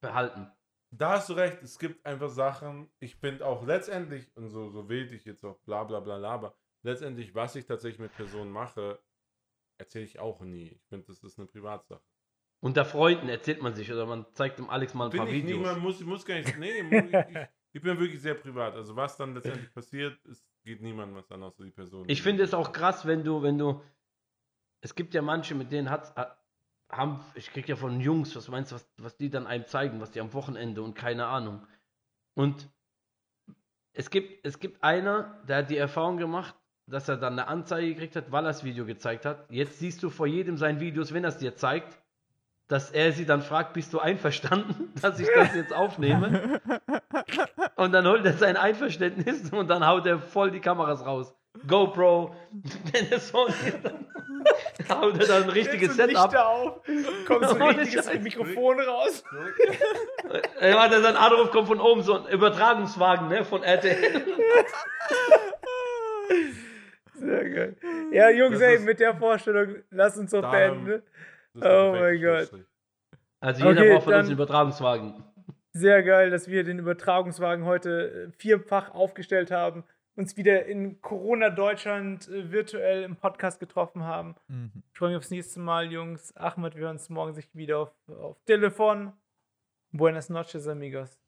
Speaker 2: behalten.
Speaker 4: Da hast du recht, es gibt einfach Sachen, ich finde auch letztendlich, und so, so wild ich jetzt auch bla bla bla laber, letztendlich, was ich tatsächlich mit Personen mache, erzähle ich auch nie. Ich finde, das ist eine Privatsache.
Speaker 2: Unter Freunden erzählt man sich oder man zeigt dem Alex mal ein
Speaker 4: Bin
Speaker 2: paar
Speaker 4: ich
Speaker 2: Videos.
Speaker 4: niemand, muss, muss gar nicht. Nee, ich, ich, bin wirklich sehr privat. Also was dann letztendlich passiert, es geht niemandem was an, außer die Person.
Speaker 2: Ich finde es auch krass, wenn du, wenn du. Es gibt ja manche, mit denen hat's, äh, haben, ich krieg ja von Jungs, was meinst du, was, was die dann einem zeigen, was die am Wochenende und keine Ahnung. Und es gibt, es gibt einer, der hat die Erfahrung gemacht, dass er dann eine Anzeige gekriegt hat, weil er das Video gezeigt hat. Jetzt siehst du vor jedem seinen Videos, wenn er es dir zeigt, dass er sie dann fragt, bist du einverstanden, dass ich das jetzt aufnehme? Und dann holt er sein Einverständnis und dann haut er voll die Kameras raus. GoPro, Sony, dann haut er dann ein richtiges Setup.
Speaker 1: Lichter auf, kommt so ein richtiges
Speaker 2: Scheiß.
Speaker 1: Mikrofon raus.
Speaker 2: Er hat dann Anruf kommt von oben, so ein Übertragungswagen ne, von RTL.
Speaker 1: Sehr geil. Ja, Jungs, ey, mit der Vorstellung, lass uns doch beenden.
Speaker 4: der
Speaker 1: Oh mein Gott.
Speaker 2: Also jeder
Speaker 1: Okay,
Speaker 2: braucht von uns einen Übertragungswagen.
Speaker 1: Sehr geil, dass wir den Übertragungswagen heute äh, vierfach aufgestellt haben, uns wieder in Corona-Deutschland äh, virtuell im Podcast getroffen haben.
Speaker 3: Mhm.
Speaker 1: Ich freue mich aufs nächste Mal, Jungs. Ahmed, wir hören uns morgen sich wieder auf, auf Telefon. Buenas noches, amigos.